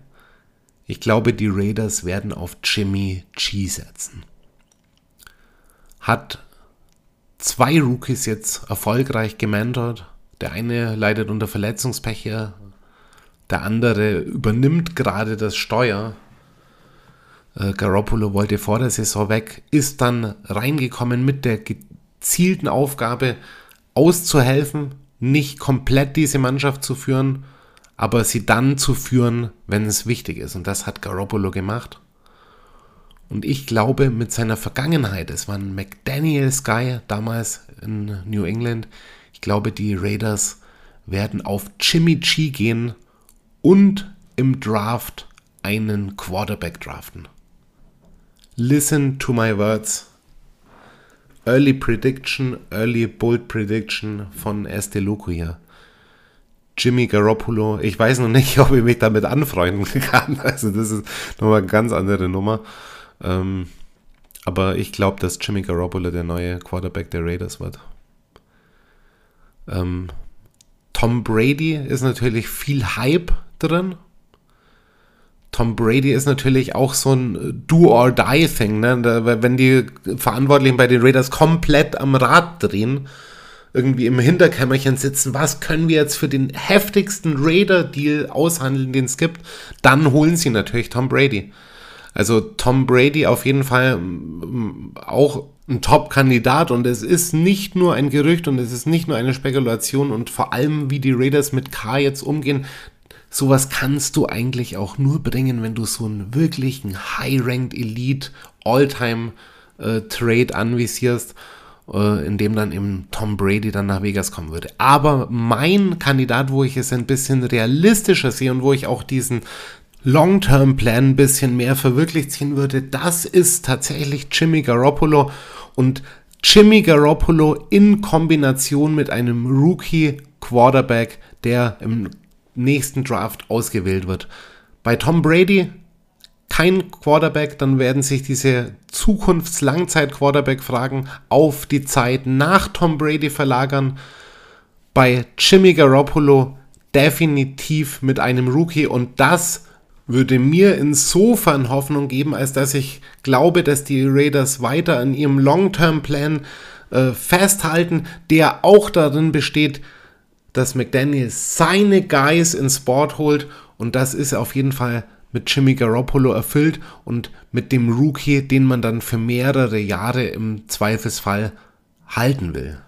Speaker 2: Ich glaube, die Raiders werden auf Jimmy G setzen. Hat zwei Rookies jetzt erfolgreich gementort. Der eine leidet unter Verletzungspech der andere übernimmt gerade das Steuer. Äh, Garoppolo wollte vor der Saison weg, ist dann reingekommen mit der gezielten Aufgabe auszuhelfen, nicht komplett diese Mannschaft zu führen, aber sie dann zu führen, wenn es wichtig ist. Und das hat Garoppolo gemacht. Und ich glaube, mit seiner Vergangenheit, es war ein McDaniels Guy damals in New England, ich glaube, die Raiders werden auf Jimmy G gehen und im Draft einen Quarterback draften. listen to my words. Early Prediction, Early Bold Prediction von Este Loco hier. Jimmy Garoppolo, ich weiß noch nicht, *laughs* ob ich mich damit anfreunden *laughs* kann. Also das ist nochmal eine ganz andere Nummer. Ähm, aber ich glaube, dass Jimmy Garoppolo der neue Quarterback der Raiders wird. Ähm, Tom Brady ist natürlich viel Hype drin. Tom Brady ist natürlich auch so ein Do-or-Die-Thing. Ne? Wenn die Verantwortlichen bei den Raiders komplett am Rad drehen, irgendwie im Hinterkämmerchen sitzen, was können wir jetzt für den heftigsten Raider-Deal aushandeln, den es gibt, dann holen sie natürlich Tom Brady. Also Tom Brady auf jeden Fall auch ein Top-Kandidat und es ist nicht nur ein Gerücht und es ist nicht nur eine Spekulation und vor allem, wie die Raiders mit K jetzt umgehen, sowas kannst du eigentlich auch nur bringen, wenn du so einen wirklichen High-Ranked Elite All-Time äh, Trade anvisierst, äh, in dem dann eben Tom Brady dann nach Vegas kommen würde. Aber mein Kandidat, wo ich es ein bisschen realistischer sehe und wo ich auch diesen Long-Term-Plan ein bisschen mehr verwirklicht sehen würde, das ist tatsächlich Jimmy Garoppolo und Jimmy Garoppolo in Kombination mit einem Rookie Quarterback, der im nächsten Draft ausgewählt wird. Bei Tom Brady kein Quarterback, dann werden sich diese Zukunfts-Langzeit-Quarterback-Fragen auf die Zeit nach Tom Brady verlagern. Bei Jimmy Garoppolo definitiv mit einem Rookie und das würde mir insofern Hoffnung geben, als dass ich glaube, dass die Raiders weiter an ihrem Long-Term-Plan äh, festhalten, der auch darin besteht, dass McDaniel seine Guys ins Board holt und das ist auf jeden Fall mit Jimmy Garoppolo erfüllt und mit dem Rookie, den man dann für mehrere Jahre im Zweifelsfall halten will.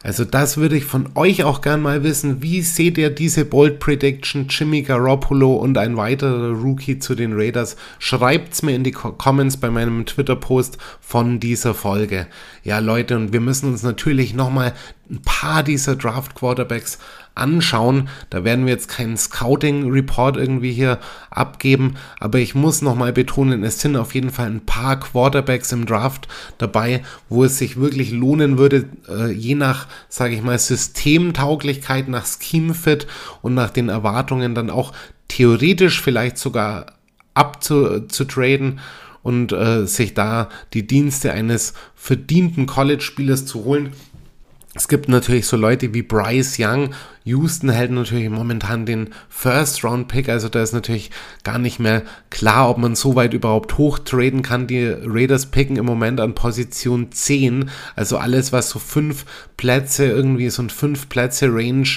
Speaker 2: Also das würde ich von euch auch gern mal wissen. Wie seht ihr diese Bold Prediction, Jimmy Garoppolo und ein weiterer Rookie zu den Raiders? Schreibt's mir in die Comments bei meinem Twitter-Post von dieser Folge. Ja Leute, und wir müssen uns natürlich nochmal ein paar dieser Draft Quarterbacks anschauen. Da werden wir jetzt keinen Scouting Report irgendwie hier abgeben, aber ich muss nochmal betonen, es sind auf jeden Fall ein paar Quarterbacks im Draft dabei, wo es sich wirklich lohnen würde, äh, je nach, sage ich mal, Systemtauglichkeit, nach Scheme Fit und nach den Erwartungen dann auch theoretisch vielleicht sogar abzutraden und äh, sich da die Dienste eines verdienten College-Spielers zu holen. Es gibt natürlich so Leute wie Bryce Young. Houston hält natürlich momentan den First-Round-Pick, also da ist natürlich gar nicht mehr klar, ob man so weit überhaupt hochtraden kann. Die Raiders picken im Moment an Position 10, also alles, was so fünf Plätze, irgendwie so ein fünf Plätze-Range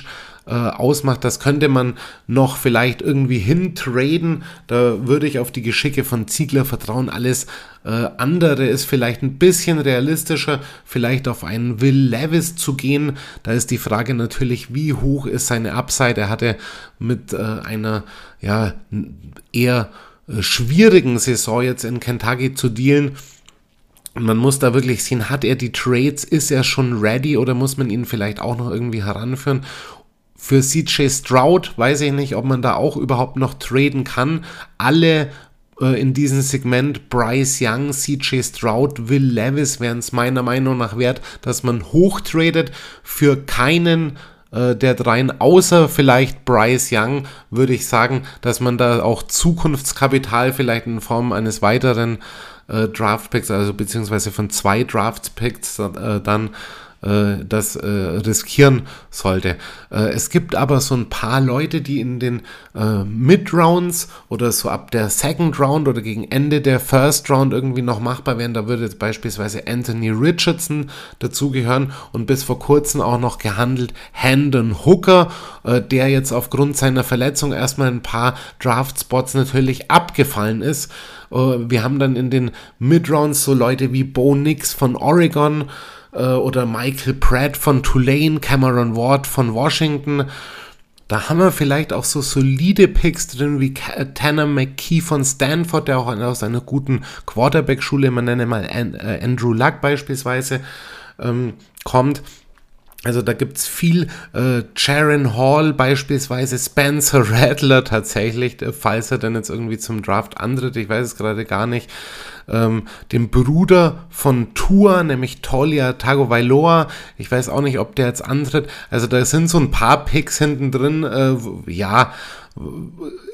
Speaker 2: äh, ausmacht. Das könnte man noch vielleicht irgendwie hintraden. Da würde ich auf die Geschicke von Ziegler vertrauen. Alles äh, andere ist vielleicht ein bisschen realistischer, vielleicht auf einen Will Levis zu gehen. Da ist die Frage natürlich, wie hoch ist seine Upside. Er hatte mit äh, einer ja, eher äh, schwierigen Saison jetzt in Kentucky zu dealen. Man muss da wirklich sehen, hat er die Trades, ist er schon ready oder muss man ihn vielleicht auch noch irgendwie heranführen? Für CJ Stroud weiß ich nicht, ob man da auch überhaupt noch traden kann. Alle äh, in diesem Segment Bryce Young, CJ Stroud, Will Levis wären es meiner Meinung nach wert, dass man hochtradet für keinen äh, der dreien, außer vielleicht Bryce Young, würde ich sagen, dass man da auch Zukunftskapital vielleicht in Form eines weiteren äh, Draftpicks, also beziehungsweise von zwei Draftpicks äh, dann äh, das äh, riskieren sollte. Äh, es gibt aber so ein paar Leute, die in den äh, Mid-Rounds oder so ab der Second Round oder gegen Ende der First Round irgendwie noch machbar wären. Da würde jetzt beispielsweise Anthony Richardson dazugehören und bis vor kurzem auch noch gehandelt Hendon Hooker, äh, der jetzt aufgrund seiner Verletzung erstmal ein paar Draft-Spots natürlich abgefallen ist. Äh, wir haben dann in den Mid-Rounds so Leute wie Bo Nix von Oregon, äh, oder Michael Pratt von Tulane, Cameron Ward von Washington. Da haben wir vielleicht auch so solide Picks drin wie Tanner McKee von Stanford, der auch aus einer guten Quarterback-Schule, man nenne mal äh, Andrew Luck beispielsweise, ähm, kommt. Also da gibt es viel. Äh, Sharon Hall beispielsweise, Spencer Rattler tatsächlich, falls er dann jetzt irgendwie zum Draft antritt, ich weiß es gerade gar nicht. ähm, dem Bruder von Tua, nämlich Tolia Tagovailoa. Ich weiß auch nicht, ob der jetzt antritt. Also da sind so ein paar Picks hinten drin. Äh, ja,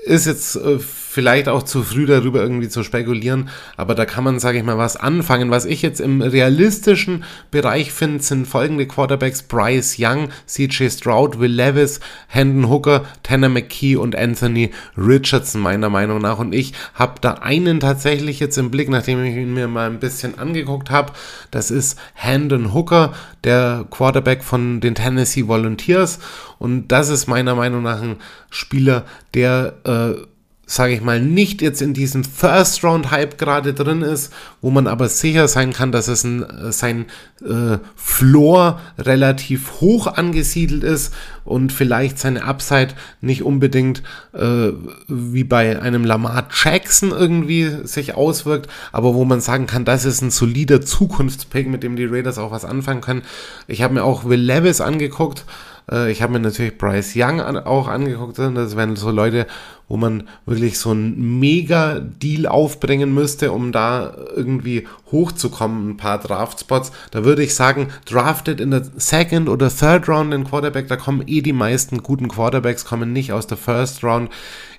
Speaker 2: ist jetzt äh, vielleicht auch zu früh darüber irgendwie zu spekulieren, aber da kann man, sage ich mal, was anfangen. Was ich jetzt im realistischen Bereich finde, sind folgende Quarterbacks: Bryce Young, CJ Stroud, Will Levis, Hendon Hooker, Tanner McKee und Anthony Richardson, meiner Meinung nach. Und ich habe da einen tatsächlich jetzt im Blick, nachdem ich ihn mir mal ein bisschen angeguckt habe. Das ist Hendon Hooker, der Quarterback von den Tennessee Volunteers. Und das ist meiner Meinung nach ein Spieler, der äh, sage ich mal, nicht jetzt in diesem First-Round-Hype gerade drin ist, wo man aber sicher sein kann, dass es ein, äh, sein äh, Floor relativ hoch angesiedelt ist und vielleicht seine Upside nicht unbedingt äh, wie bei einem Lamar Jackson irgendwie sich auswirkt, aber wo man sagen kann, das ist ein solider Zukunftspick, mit dem die Raiders auch was anfangen können. Ich habe mir auch Will Levis angeguckt, äh, ich habe mir natürlich Bryce Young an, auch angeguckt. Das wären so Leute, wo man wirklich so einen Mega-Deal aufbringen müsste, um da irgendwie hochzukommen, ein paar Draft-Spots. Da würde ich sagen, drafted in der Second oder Third Round den Quarterback, da kommen eh die meisten guten Quarterbacks, kommen nicht aus der First Round.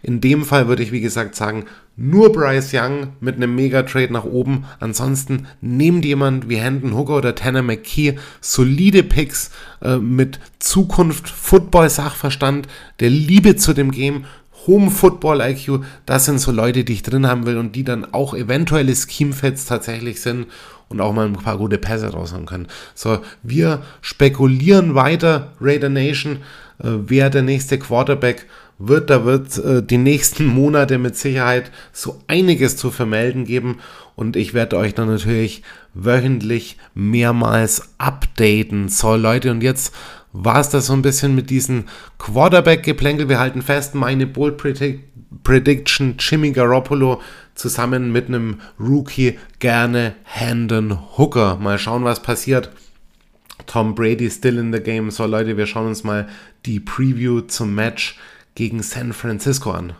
Speaker 2: In dem Fall würde ich, wie gesagt, sagen, nur Bryce Young mit einem Mega-Trade nach oben. Ansonsten nehmt jemand wie Hendon Hooker oder Tanner McKee solide Picks äh, mit Zukunft, Football-Sachverstand, der Liebe zu dem Game hohem Football-IQ, das sind so Leute, die ich drin haben will und die dann auch eventuelle Scheme-Fits tatsächlich sind und auch mal ein paar gute Pässe raushauen können. So, wir spekulieren weiter, Raider Nation, äh, wer der nächste Quarterback wird. Da wird äh, die nächsten *laughs* Monate mit Sicherheit so einiges zu vermelden geben und ich werde euch dann natürlich wöchentlich mehrmals updaten. So Leute, und jetzt war es das so ein bisschen mit diesem Quarterback-Geplänkel. Wir halten fest, meine Bold Predict Prediction, Jimmy Garoppolo zusammen mit einem Rookie gerne Hendon Hooker. Mal schauen, was passiert. Tom Brady still in the game. So Leute, wir schauen uns mal die Preview zum Match gegen San Francisco an.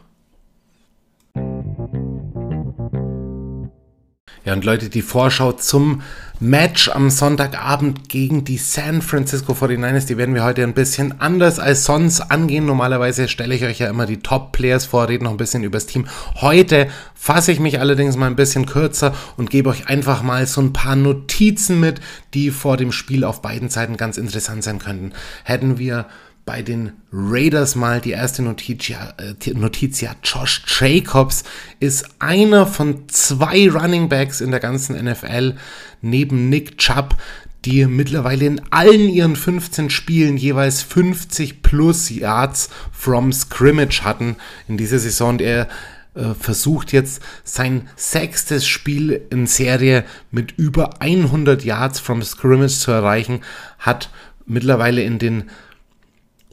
Speaker 2: Ja, und Leute, die Vorschau zum Match am Sonntagabend gegen die San Francisco 49ers, die werden wir heute ein bisschen anders als sonst angehen. Normalerweise stelle ich euch ja immer die Top-Players vor, rede noch ein bisschen über das Team. Heute fasse ich mich allerdings mal ein bisschen kürzer und gebe euch einfach mal so ein paar Notizen mit, die vor dem Spiel auf beiden Seiten ganz interessant sein könnten. Hätten wir bei den Raiders mal die erste äh, Notiz ja, Josh Jacobs ist einer von zwei Running Backs in der ganzen NFL neben Nick Chubb, die mittlerweile in allen ihren 15 Spielen jeweils 50 plus Yards from Scrimmage hatten in dieser Saison. Und er äh, versucht jetzt sein sechstes Spiel in Serie mit über 100 Yards from Scrimmage zu erreichen, hat mittlerweile in den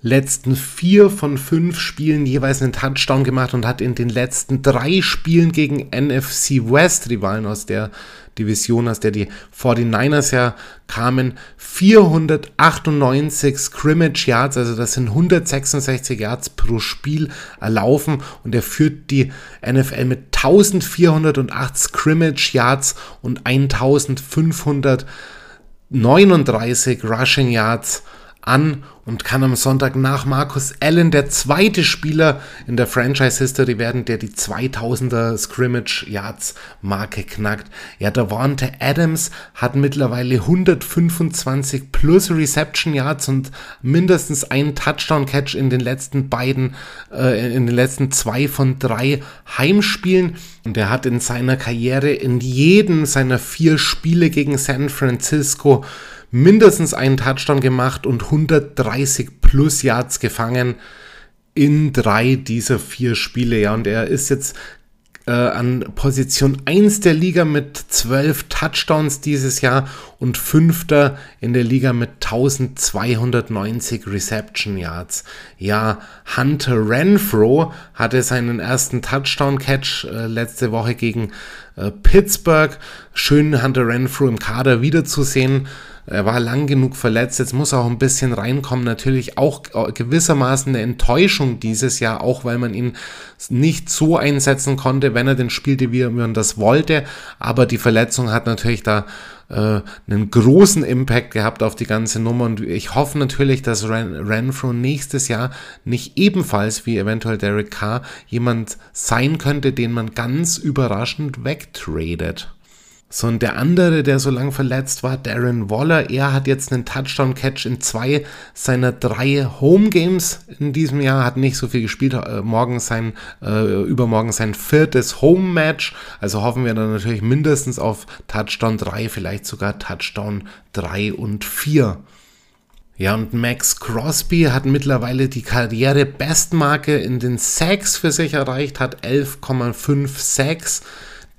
Speaker 2: letzten vier von fünf Spielen jeweils einen Touchdown gemacht und hat in den letzten drei Spielen gegen NFC West Rivalen aus der Division, aus der die 49ers ja kamen, 498 Scrimmage Yards, also das sind 166 Yards pro Spiel erlaufen und er führt die NFL mit 1408 Scrimmage Yards und 1539 Rushing Yards an und kann am Sonntag nach Marcus Allen der zweite Spieler in der Franchise-History werden, der die 2000er Scrimmage Yards Marke knackt. Ja, der Warnte Adams hat mittlerweile 125 plus Reception Yards und mindestens einen Touchdown-Catch in den letzten beiden, äh, in den letzten zwei von drei Heimspielen. Und er hat in seiner Karriere in jedem seiner vier Spiele gegen San Francisco mindestens einen Touchdown gemacht und 130 plus Yards gefangen in drei dieser vier Spiele. Ja, und er ist jetzt äh, an Position 1 der Liga mit 12 Touchdowns dieses Jahr und fünfter in der Liga mit 1290 Reception Yards. Ja, Hunter Renfro hatte seinen ersten Touchdown-Catch äh, letzte Woche gegen äh, Pittsburgh. Schön Hunter Renfro im Kader wiederzusehen Er war lang genug verletzt, jetzt muss er auch ein bisschen reinkommen. Natürlich auch gewissermaßen eine Enttäuschung dieses Jahr, auch weil man ihn nicht so einsetzen konnte, wenn er denn spielte, wie man das wollte. Aber die Verletzung hat natürlich da äh, einen großen Impact gehabt auf die ganze Nummer und ich hoffe natürlich, dass Ren Renfro nächstes Jahr nicht ebenfalls wie eventuell Derek Carr jemand sein könnte, den man ganz überraschend wegtradet. So, und der andere, der so lang verletzt war, Darren Waller, er hat jetzt einen Touchdown-Catch in zwei seiner drei Home-Games in diesem Jahr, hat nicht so viel gespielt, äh, morgen sein, äh, übermorgen sein viertes Home-Match, also hoffen wir dann natürlich mindestens auf Touchdown 3, vielleicht sogar Touchdown 3 und 4. Ja, und Max Crosby hat mittlerweile die Karriere-Bestmarke in den Sacks für sich erreicht, hat 11,5 Sacks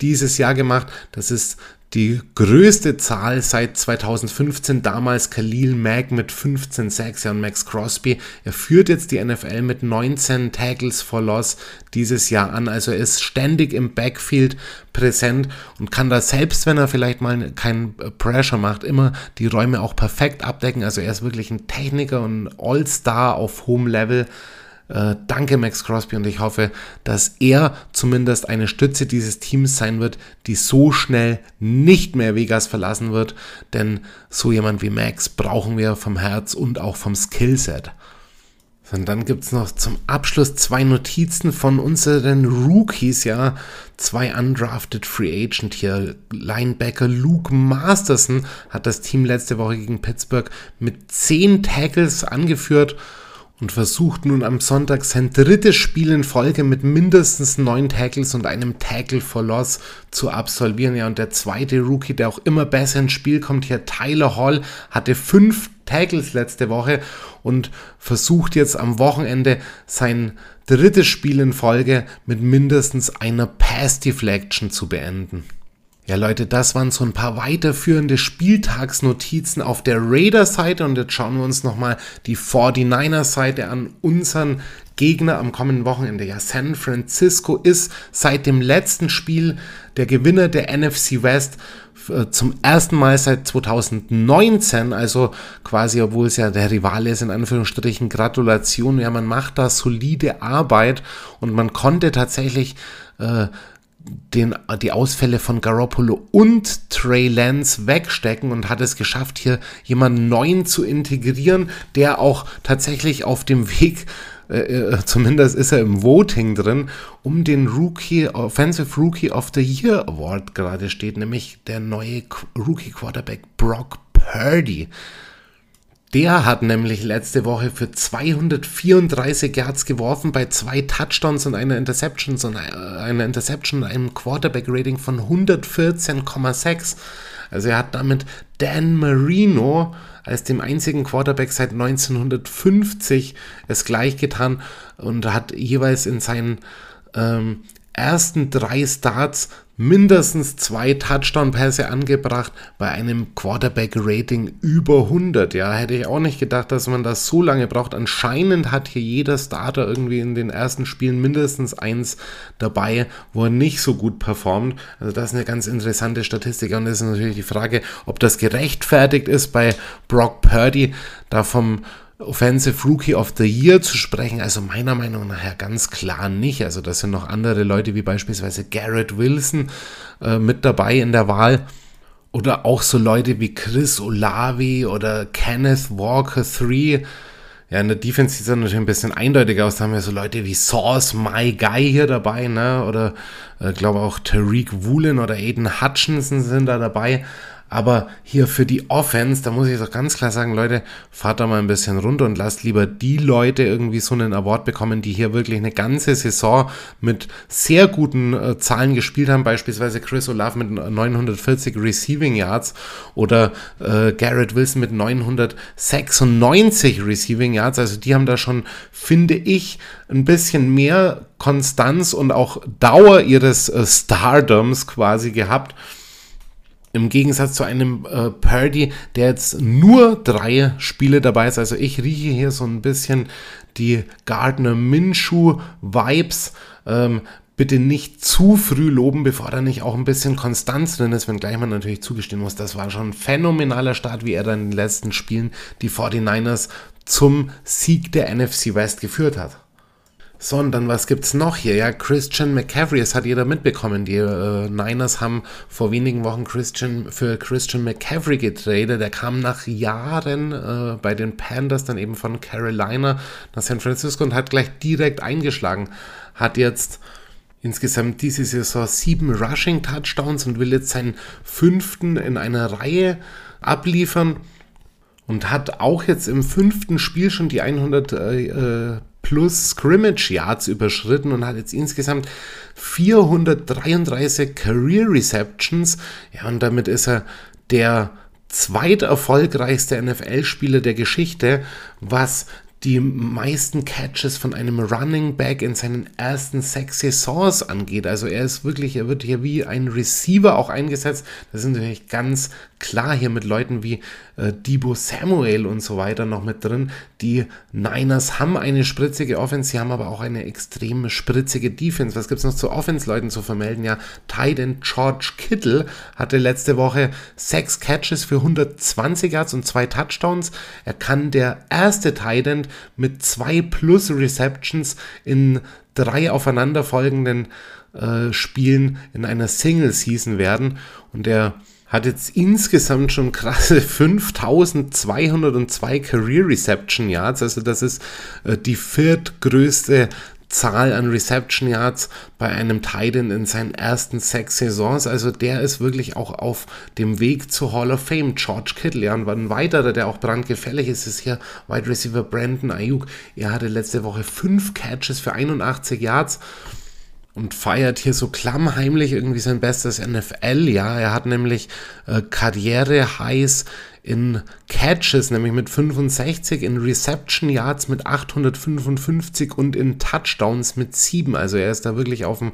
Speaker 2: dieses Jahr gemacht. Das ist die größte Zahl seit 2015, damals Khalil Mack mit 15 Sacks ja, und Max Crosby. Er führt jetzt die NFL mit 19 Tackles for Loss dieses Jahr an. Also er ist ständig im Backfield präsent und kann da selbst, wenn er vielleicht mal keinen Pressure macht, immer die Räume auch perfekt abdecken. Also er ist wirklich ein Techniker und All-Star auf hohem Level. Äh, danke Max Crosby und ich hoffe, dass er zumindest eine Stütze dieses Teams sein wird, die so schnell nicht mehr Vegas verlassen wird, denn so jemand wie Max brauchen wir vom Herz und auch vom Skillset. Und dann gibt es noch zum Abschluss zwei Notizen von unseren Rookies, ja. Zwei undrafted Free Agent hier. Linebacker Luke Masterson hat das Team letzte Woche gegen Pittsburgh mit zehn Tackles angeführt und versucht nun am Sonntag sein drittes Spiel in Folge mit mindestens neun Tackles und einem Tackle for Loss zu absolvieren. Ja, und der zweite Rookie, der auch immer besser ins Spiel kommt, hier Tyler Hall, hatte fünf Tackles letzte Woche und versucht jetzt am Wochenende sein drittes Spiel in Folge mit mindestens einer Pass Deflection zu beenden. Ja, Leute, das waren so ein paar weiterführende Spieltagsnotizen auf der Raiders-Seite und jetzt schauen wir uns nochmal die 49ers-Seite an, unseren Gegner am kommenden Wochenende. Ja, San Francisco ist seit dem letzten Spiel der Gewinner der NFC West äh, zum ersten Mal seit 2019, also quasi, obwohl es ja der Rivale ist, in Anführungsstrichen, Gratulation. Ja, man macht da solide Arbeit und man konnte tatsächlich äh, den, die Ausfälle von Garoppolo und Trey Lance wegstecken und hat es geschafft, hier jemanden neuen zu integrieren, der auch tatsächlich auf dem Weg, äh, äh, zumindest ist er im Voting drin, um den Rookie, Offensive Rookie of the Year Award gerade steht, nämlich der neue Rookie Quarterback Brock Purdy. Der hat nämlich letzte Woche für 234 Yards geworfen bei zwei Touchdowns und einer Interception, und einer Interception einem Quarterback-Rating von 114,6. Also er hat damit Dan Marino als dem einzigen Quarterback seit 1950 es gleich getan und hat jeweils in seinen ähm, ersten drei Starts mindestens zwei Touchdown-Pässe angebracht bei einem Quarterback-Rating über 100. Ja, hätte ich auch nicht gedacht, dass man das so lange braucht. Anscheinend hat hier jeder Starter irgendwie in den ersten Spielen mindestens eins dabei, wo er nicht so gut performt. Also das ist eine ganz interessante Statistik und es ist natürlich die Frage, ob das gerechtfertigt ist bei Brock Purdy, da vom Offensive Rookie of the Year zu sprechen. Also meiner Meinung nach ja ganz klar nicht. Also das sind noch andere Leute wie beispielsweise Garrett Wilson äh, mit dabei in der Wahl. Oder auch so Leute wie Chris Olavi oder Kenneth Walker 3. Ja, in der Defense sieht es natürlich ein bisschen eindeutiger aus. Da haben wir so Leute wie Sauce My Guy hier dabei, ne? Oder äh, glaube auch Tariq Woolen oder Aiden Hutchinson sind da dabei. Aber hier für die Offense, da muss ich doch ganz klar sagen, Leute, fahrt da mal ein bisschen runter und lasst lieber die Leute irgendwie so einen Award bekommen, die hier wirklich eine ganze Saison mit sehr guten äh, Zahlen gespielt haben. Beispielsweise Chris Olave mit 940 Receiving Yards oder äh, Garrett Wilson mit 996 Receiving Yards. Also die haben da schon, finde ich, ein bisschen mehr Konstanz und auch Dauer ihres äh, Stardoms quasi gehabt. Im Gegensatz zu einem äh, Purdy, der jetzt nur drei Spiele dabei ist. Also ich rieche hier so ein bisschen die Gardner Minshew Vibes. Ähm, bitte nicht zu früh loben, bevor da nicht auch ein bisschen Konstanz drin ist, wenngleich man natürlich zugestehen muss, das war schon ein phänomenaler Start, wie er dann in den letzten Spielen die 49ers zum Sieg der NFC West geführt hat. So, und dann was gibt's noch hier? Ja, Christian McCaffrey, das hat jeder mitbekommen. Die äh, Niners haben vor wenigen Wochen Christian für Christian McCaffrey getradet. Der kam nach Jahren äh, bei den Panthers dann eben von Carolina nach San Francisco und hat gleich direkt eingeschlagen. Hat jetzt insgesamt diese Saison sieben Rushing Touchdowns und will jetzt seinen fünften in einer Reihe abliefern und hat auch jetzt im fünften Spiel schon die 100 äh, äh, plus Scrimmage Yards überschritten und hat jetzt insgesamt 433 Career Receptions. Ja, und damit ist er der zweiterfolgreichste NFL-Spieler der Geschichte, was die meisten Catches von einem Running Back in seinen ersten sechs Saisons angeht. Also er ist wirklich, er wird hier wie ein Receiver auch eingesetzt. Das sind natürlich ganz klar hier mit Leuten wie äh, Debo Samuel und so weiter noch mit drin. Die Niners haben eine spritzige Offense, sie haben aber auch eine extrem spritzige Defense. Was gibt es noch zu Offense-Leuten zu vermelden? Ja, Titan George Kittle hatte letzte Woche sechs Catches für 120 Yards und zwei Touchdowns. Er kann der erste Titan mit zwei plus Receptions in drei aufeinanderfolgenden äh, Spielen in einer Single Season werden und er hat jetzt insgesamt schon krasse *laughs* 5202 Career Reception Yards. Also das ist äh, die viertgrößte Zahl an Reception Yards bei einem Titan in seinen ersten sechs Saisons. Also der ist wirklich auch auf dem Weg zur Hall of Fame. George Kittle, ja, und ein weiterer, der auch brandgefährlich ist, ist hier Wide Receiver Brandon Ayuk. Er hatte letzte Woche fünf Catches für 81 Yards und feiert hier so klammheimlich irgendwie sein bestes NFL. Ja, er hat nämlich äh, Karriere-Highs in Catches, nämlich mit 65, in Reception Yards mit 855 und in Touchdowns mit 7. Also er ist da wirklich auf dem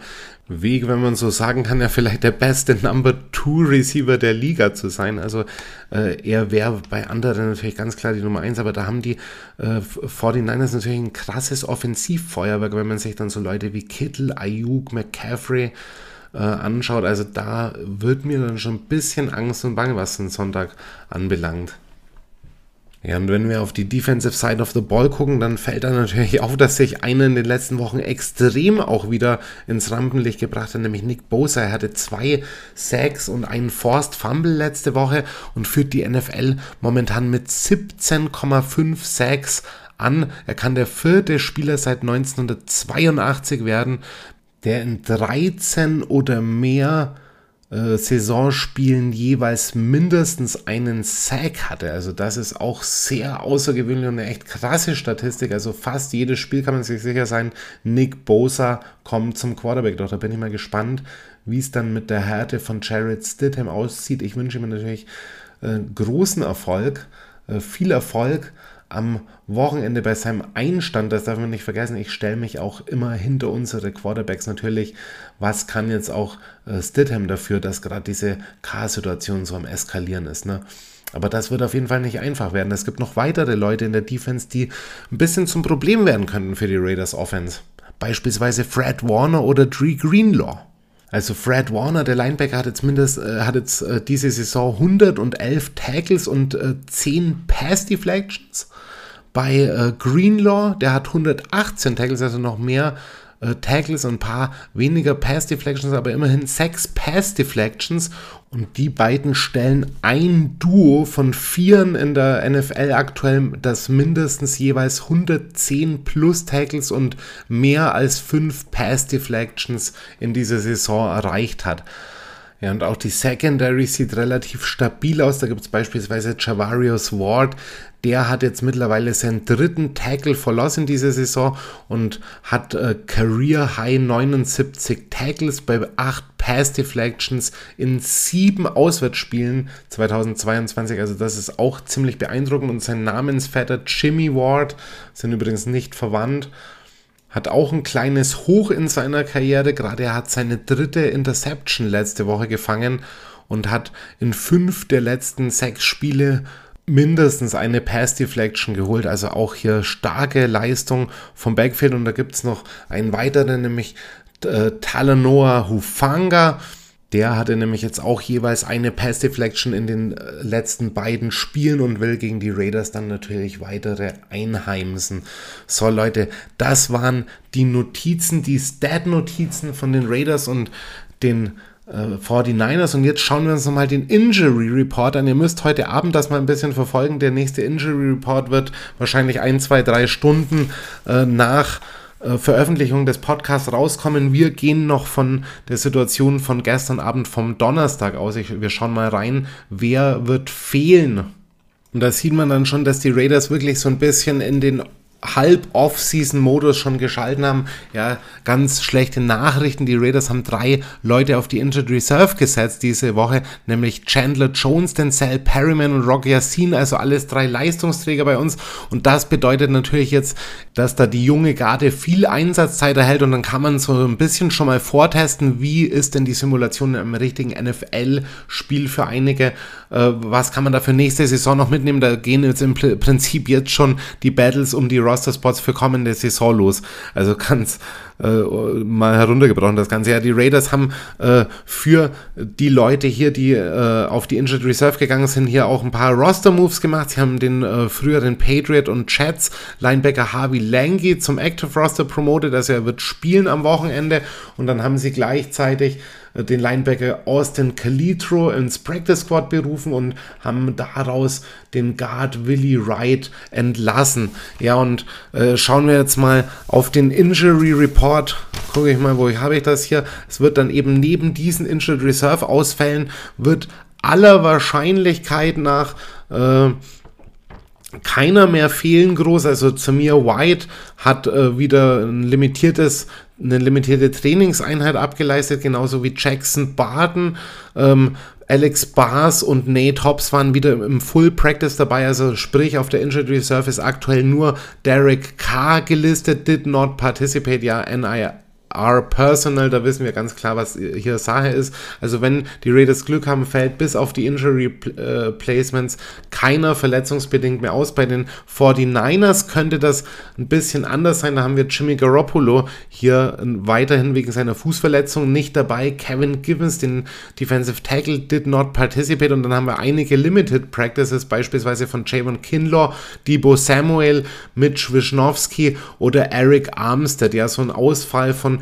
Speaker 2: Weg, wenn man so sagen kann, ja vielleicht der beste Number 2 Receiver der Liga zu sein. Also äh, er wäre bei anderen natürlich ganz klar die Nummer 1, aber da haben die äh, 49ers natürlich ein krasses Offensivfeuerwerk, wenn man sich dann so Leute wie Kittle, Ayuk, McCaffrey, äh, anschaut. Also da wird mir dann schon ein bisschen Angst und Bange, was den Sonntag anbelangt. Ja, und wenn wir auf die Defensive Side of the Ball gucken, dann fällt dann natürlich auf, dass sich einer in den letzten Wochen extrem auch wieder ins Rampenlicht gebracht hat, nämlich Nick Bosa. Er hatte zwei Sacks und einen Forced Fumble letzte Woche und führt die NFL momentan mit 17,5 Sacks an. Er kann der vierte Spieler seit 1982 werden, der in 13 oder mehr äh, Saisonspielen jeweils mindestens einen Sack hatte. Also das ist auch sehr außergewöhnlich und eine echt krasse Statistik. Also fast jedes Spiel kann man sich sicher sein, Nick Bosa kommt zum Quarterback. Doch da bin ich mal gespannt, wie es dann mit der Härte von Jared Stidham aussieht. Ich wünsche ihm natürlich äh, großen Erfolg, äh, viel Erfolg am Wochenende bei seinem Einstand, das darf man nicht vergessen, ich stelle mich auch immer hinter unsere Quarterbacks natürlich. Was kann jetzt auch äh, Stidham dafür, dass gerade diese K-Situation so am Eskalieren ist, ne? Aber das wird auf jeden Fall nicht einfach werden. Es gibt noch weitere Leute in der Defense, die ein bisschen zum Problem werden könnten für die Raiders Offense. Beispielsweise Fred Warner oder Dree Greenlaw. Also Fred Warner, der Linebacker, hat jetzt mindest, äh, hat jetzt äh, diese Saison 111 Tackles und äh, 10 Pass Deflections. Bei äh, Greenlaw, der hat 118 Tackles, also noch mehr äh, Tackles und ein paar weniger Pass Deflections, aber immerhin sechs Pass Deflections. Und die beiden stellen ein Duo von Vieren in der NFL aktuell, das mindestens jeweils 110 plus Tackles und mehr als fünf Pass Deflections in dieser Saison erreicht hat. Ja, und auch die Secondary sieht relativ stabil aus. Da gibt es beispielsweise Javarius Ward, der hat jetzt mittlerweile seinen dritten Tackle verlassen in dieser Saison und hat äh, Career High 79 Tackles bei 8 Pass Deflections in sieben Auswärtsspielen 2022. Also das ist auch ziemlich beeindruckend und sein Namensvetter Jimmy Ward sind übrigens nicht verwandt hat auch ein kleines Hoch in seiner Karriere. Gerade er hat seine dritte Interception letzte Woche gefangen und hat in fünf der letzten sechs Spiele mindestens eine Pass Deflection geholt. Also auch hier starke Leistung vom Backfield. Und da gibt es noch einen weiteren, nämlich äh, Talanoa Hufanga. Der hatte nämlich jetzt auch jeweils eine Pass Deflection in den äh, letzten beiden Spielen und will gegen die Raiders dann natürlich weitere einheimsen. So Leute, das waren die Notizen, die Stat-Notizen von den Raiders und den äh, 49ers. Und jetzt schauen wir uns nochmal den Injury Report an. Ihr müsst heute Abend das mal ein bisschen verfolgen. Der nächste Injury Report wird wahrscheinlich ein, zwei, drei Stunden äh, nach äh, Veröffentlichung des Podcasts rauskommen. Wir gehen noch von der Situation von gestern Abend vom Donnerstag aus. Ich, wir schauen mal rein, wer wird fehlen. Und da sieht man dann schon, dass die Raiders wirklich so ein bisschen in den halb Off-Season-Modus schon geschalten haben. Ja, ganz schlechte Nachrichten. Die Raiders haben drei Leute auf die Injured Reserve gesetzt diese Woche, nämlich Chandler Jones, Denzel Perryman und Rocky Yassin, also alles drei Leistungsträger bei uns. Und das bedeutet natürlich jetzt, dass da die junge Garde viel Einsatzzeit erhält und dann kann man so ein bisschen schon mal vortesten, wie ist denn die Simulation im richtigen NFL-Spiel für einige. Äh, was kann man da für nächste Saison noch mitnehmen? Da gehen jetzt im Prinzip jetzt schon die Battles um die Roster-Spots für kommende Saison los. Also ganz äh, mal heruntergebrochen das Ganze. Ja, die Raiders haben äh, für die Leute hier, die äh, auf die Injured Reserve gegangen sind, hier auch ein paar Roster-Moves gemacht. Sie haben den äh, früheren Patriot und Chats Linebacker Harvey Lange zum Active Roster promoted, also er wird spielen am Wochenende und dann haben sie gleichzeitig den Linebacker Austin Calitro ins Practice Squad berufen und haben daraus den Guard Willie Wright entlassen. Ja, und äh, schauen wir jetzt mal auf den Injury Report. Gucke ich mal, wo habe ich das hier? Es wird dann eben neben diesen Injured Reserve Ausfällen wird aller Wahrscheinlichkeit nach äh, keiner mehr fehlen groß. Also Zamir White hat äh, wieder ein limitiertes eine limitierte Trainingseinheit abgeleistet, genauso wie Jackson Barton. Ähm, Alex Bars und Nate Hobbs waren wieder im Full Practice dabei, also sprich auf der Injured Reserve ist aktuell nur Derek Carr gelistet, did not participate, ja, NIR are personal, da wissen wir ganz klar, was hier Sache ist. Also wenn die Raiders Glück haben, fällt bis auf die Injury äh, Placements keiner verletzungsbedingt mehr aus. Bei den 49ers könnte das ein bisschen anders sein. Da haben wir Jimmy Garoppolo hier weiterhin wegen seiner Fußverletzung nicht dabei. Kevin Gibbons, den Defensive Tackle, did not participate. Und dann haben wir einige Limited Practices, beispielsweise von Javon Kinlaw, Debo Samuel, Mitch Wisnowski oder Eric Armstead. Ja, so ein Ausfall von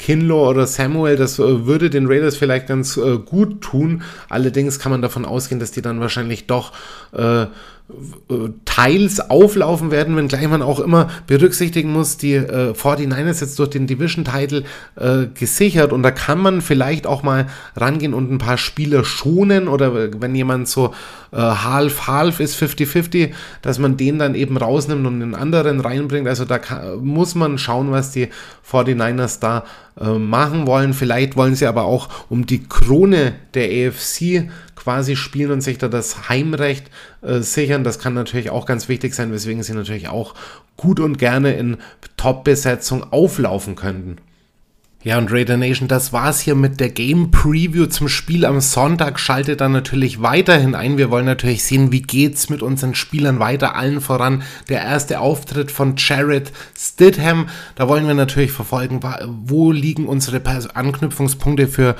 Speaker 2: Kinlaw oder Samuel, das äh, würde den Raiders vielleicht ganz äh, gut tun. Allerdings kann man davon ausgehen, dass die dann wahrscheinlich doch äh, teils auflaufen werden, wenngleich man auch immer berücksichtigen muss, die äh, 49ers jetzt durch den Division-Title äh, gesichert und da kann man vielleicht auch mal rangehen und ein paar Spieler schonen oder wenn jemand so äh, half-half ist, 50-50, dass man den dann eben rausnimmt und den anderen reinbringt. Also da kann, muss man schauen, was die 49ers da äh, machen wollen. Vielleicht wollen sie aber auch um die Krone der AFC quasi spielen und sich da das Heimrecht äh, sichern. Das kann natürlich auch ganz wichtig sein, weswegen sie natürlich auch gut und gerne in Top-Besetzung auflaufen könnten. Ja, und Raider Nation, das war's hier mit der Game Preview zum Spiel am Sonntag. Schaltet dann natürlich weiterhin ein. Wir wollen natürlich sehen, wie geht's mit unseren Spielern weiter. Allen voran der erste Auftritt von Jared Stidham. Da wollen wir natürlich verfolgen, wo liegen unsere Anknüpfungspunkte für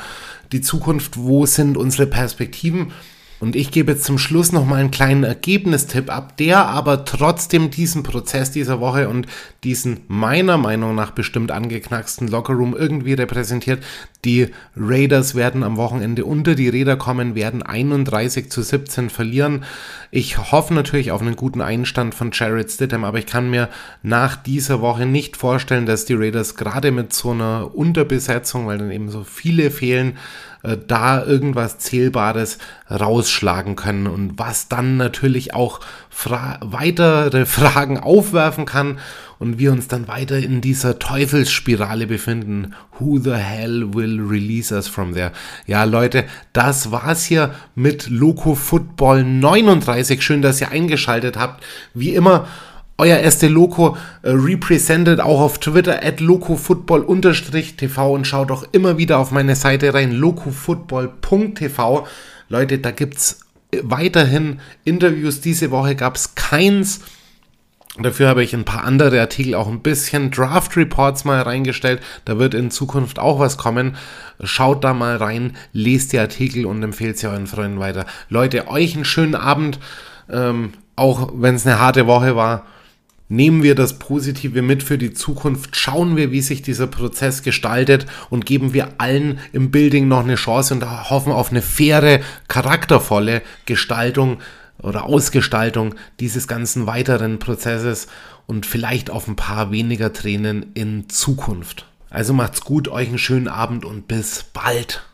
Speaker 2: die Zukunft, wo sind unsere Perspektiven. Und ich gebe jetzt zum Schluss noch mal einen kleinen Ergebnistipp ab, der aber trotzdem diesen Prozess dieser Woche und diesen meiner Meinung nach bestimmt angeknacksten Lockerroom irgendwie repräsentiert. Die Raiders werden am Wochenende unter die Räder kommen, werden 31 zu 17 verlieren. Ich hoffe natürlich auf einen guten Einstand von Jared Stidham, aber ich kann mir nach dieser Woche nicht vorstellen, dass die Raiders gerade mit so einer Unterbesetzung, weil dann eben so viele fehlen, äh, da irgendwas Zählbares rausschlagen können und was dann natürlich auch fra weitere *laughs* Fragen aufwerfen kann und wir uns dann weiter in dieser Teufelsspirale befinden. Who the hell will release us from there? Ja, Leute, das war's hier mit Loco Football 39. Schön, dass ihr eingeschaltet habt. Wie immer euer erste Loco äh, represented auch auf Twitter at locofootball-tv und schaut auch immer wieder auf meine Seite rein, locofootball.tv. Leute, da gibt's weiterhin Interviews. Diese Woche gab's keins Dafür habe ich ein paar andere Artikel, auch ein bisschen Draft Reports mal reingestellt. Da wird in Zukunft auch was kommen. Schaut da mal rein, lest die Artikel und empfehlt sie euren Freunden weiter. Leute, euch einen schönen Abend, ähm, auch wenn es eine harte Woche war. Nehmen wir das Positive mit für die Zukunft, schauen wir, wie sich dieser Prozess gestaltet und geben wir allen im Building noch eine Chance und hoffen auf eine faire, charaktervolle Gestaltung oder Ausgestaltung dieses ganzen weiteren Prozesses und vielleicht auf ein paar weniger Tränen in Zukunft. Also macht's gut, euch einen schönen Abend und bis bald.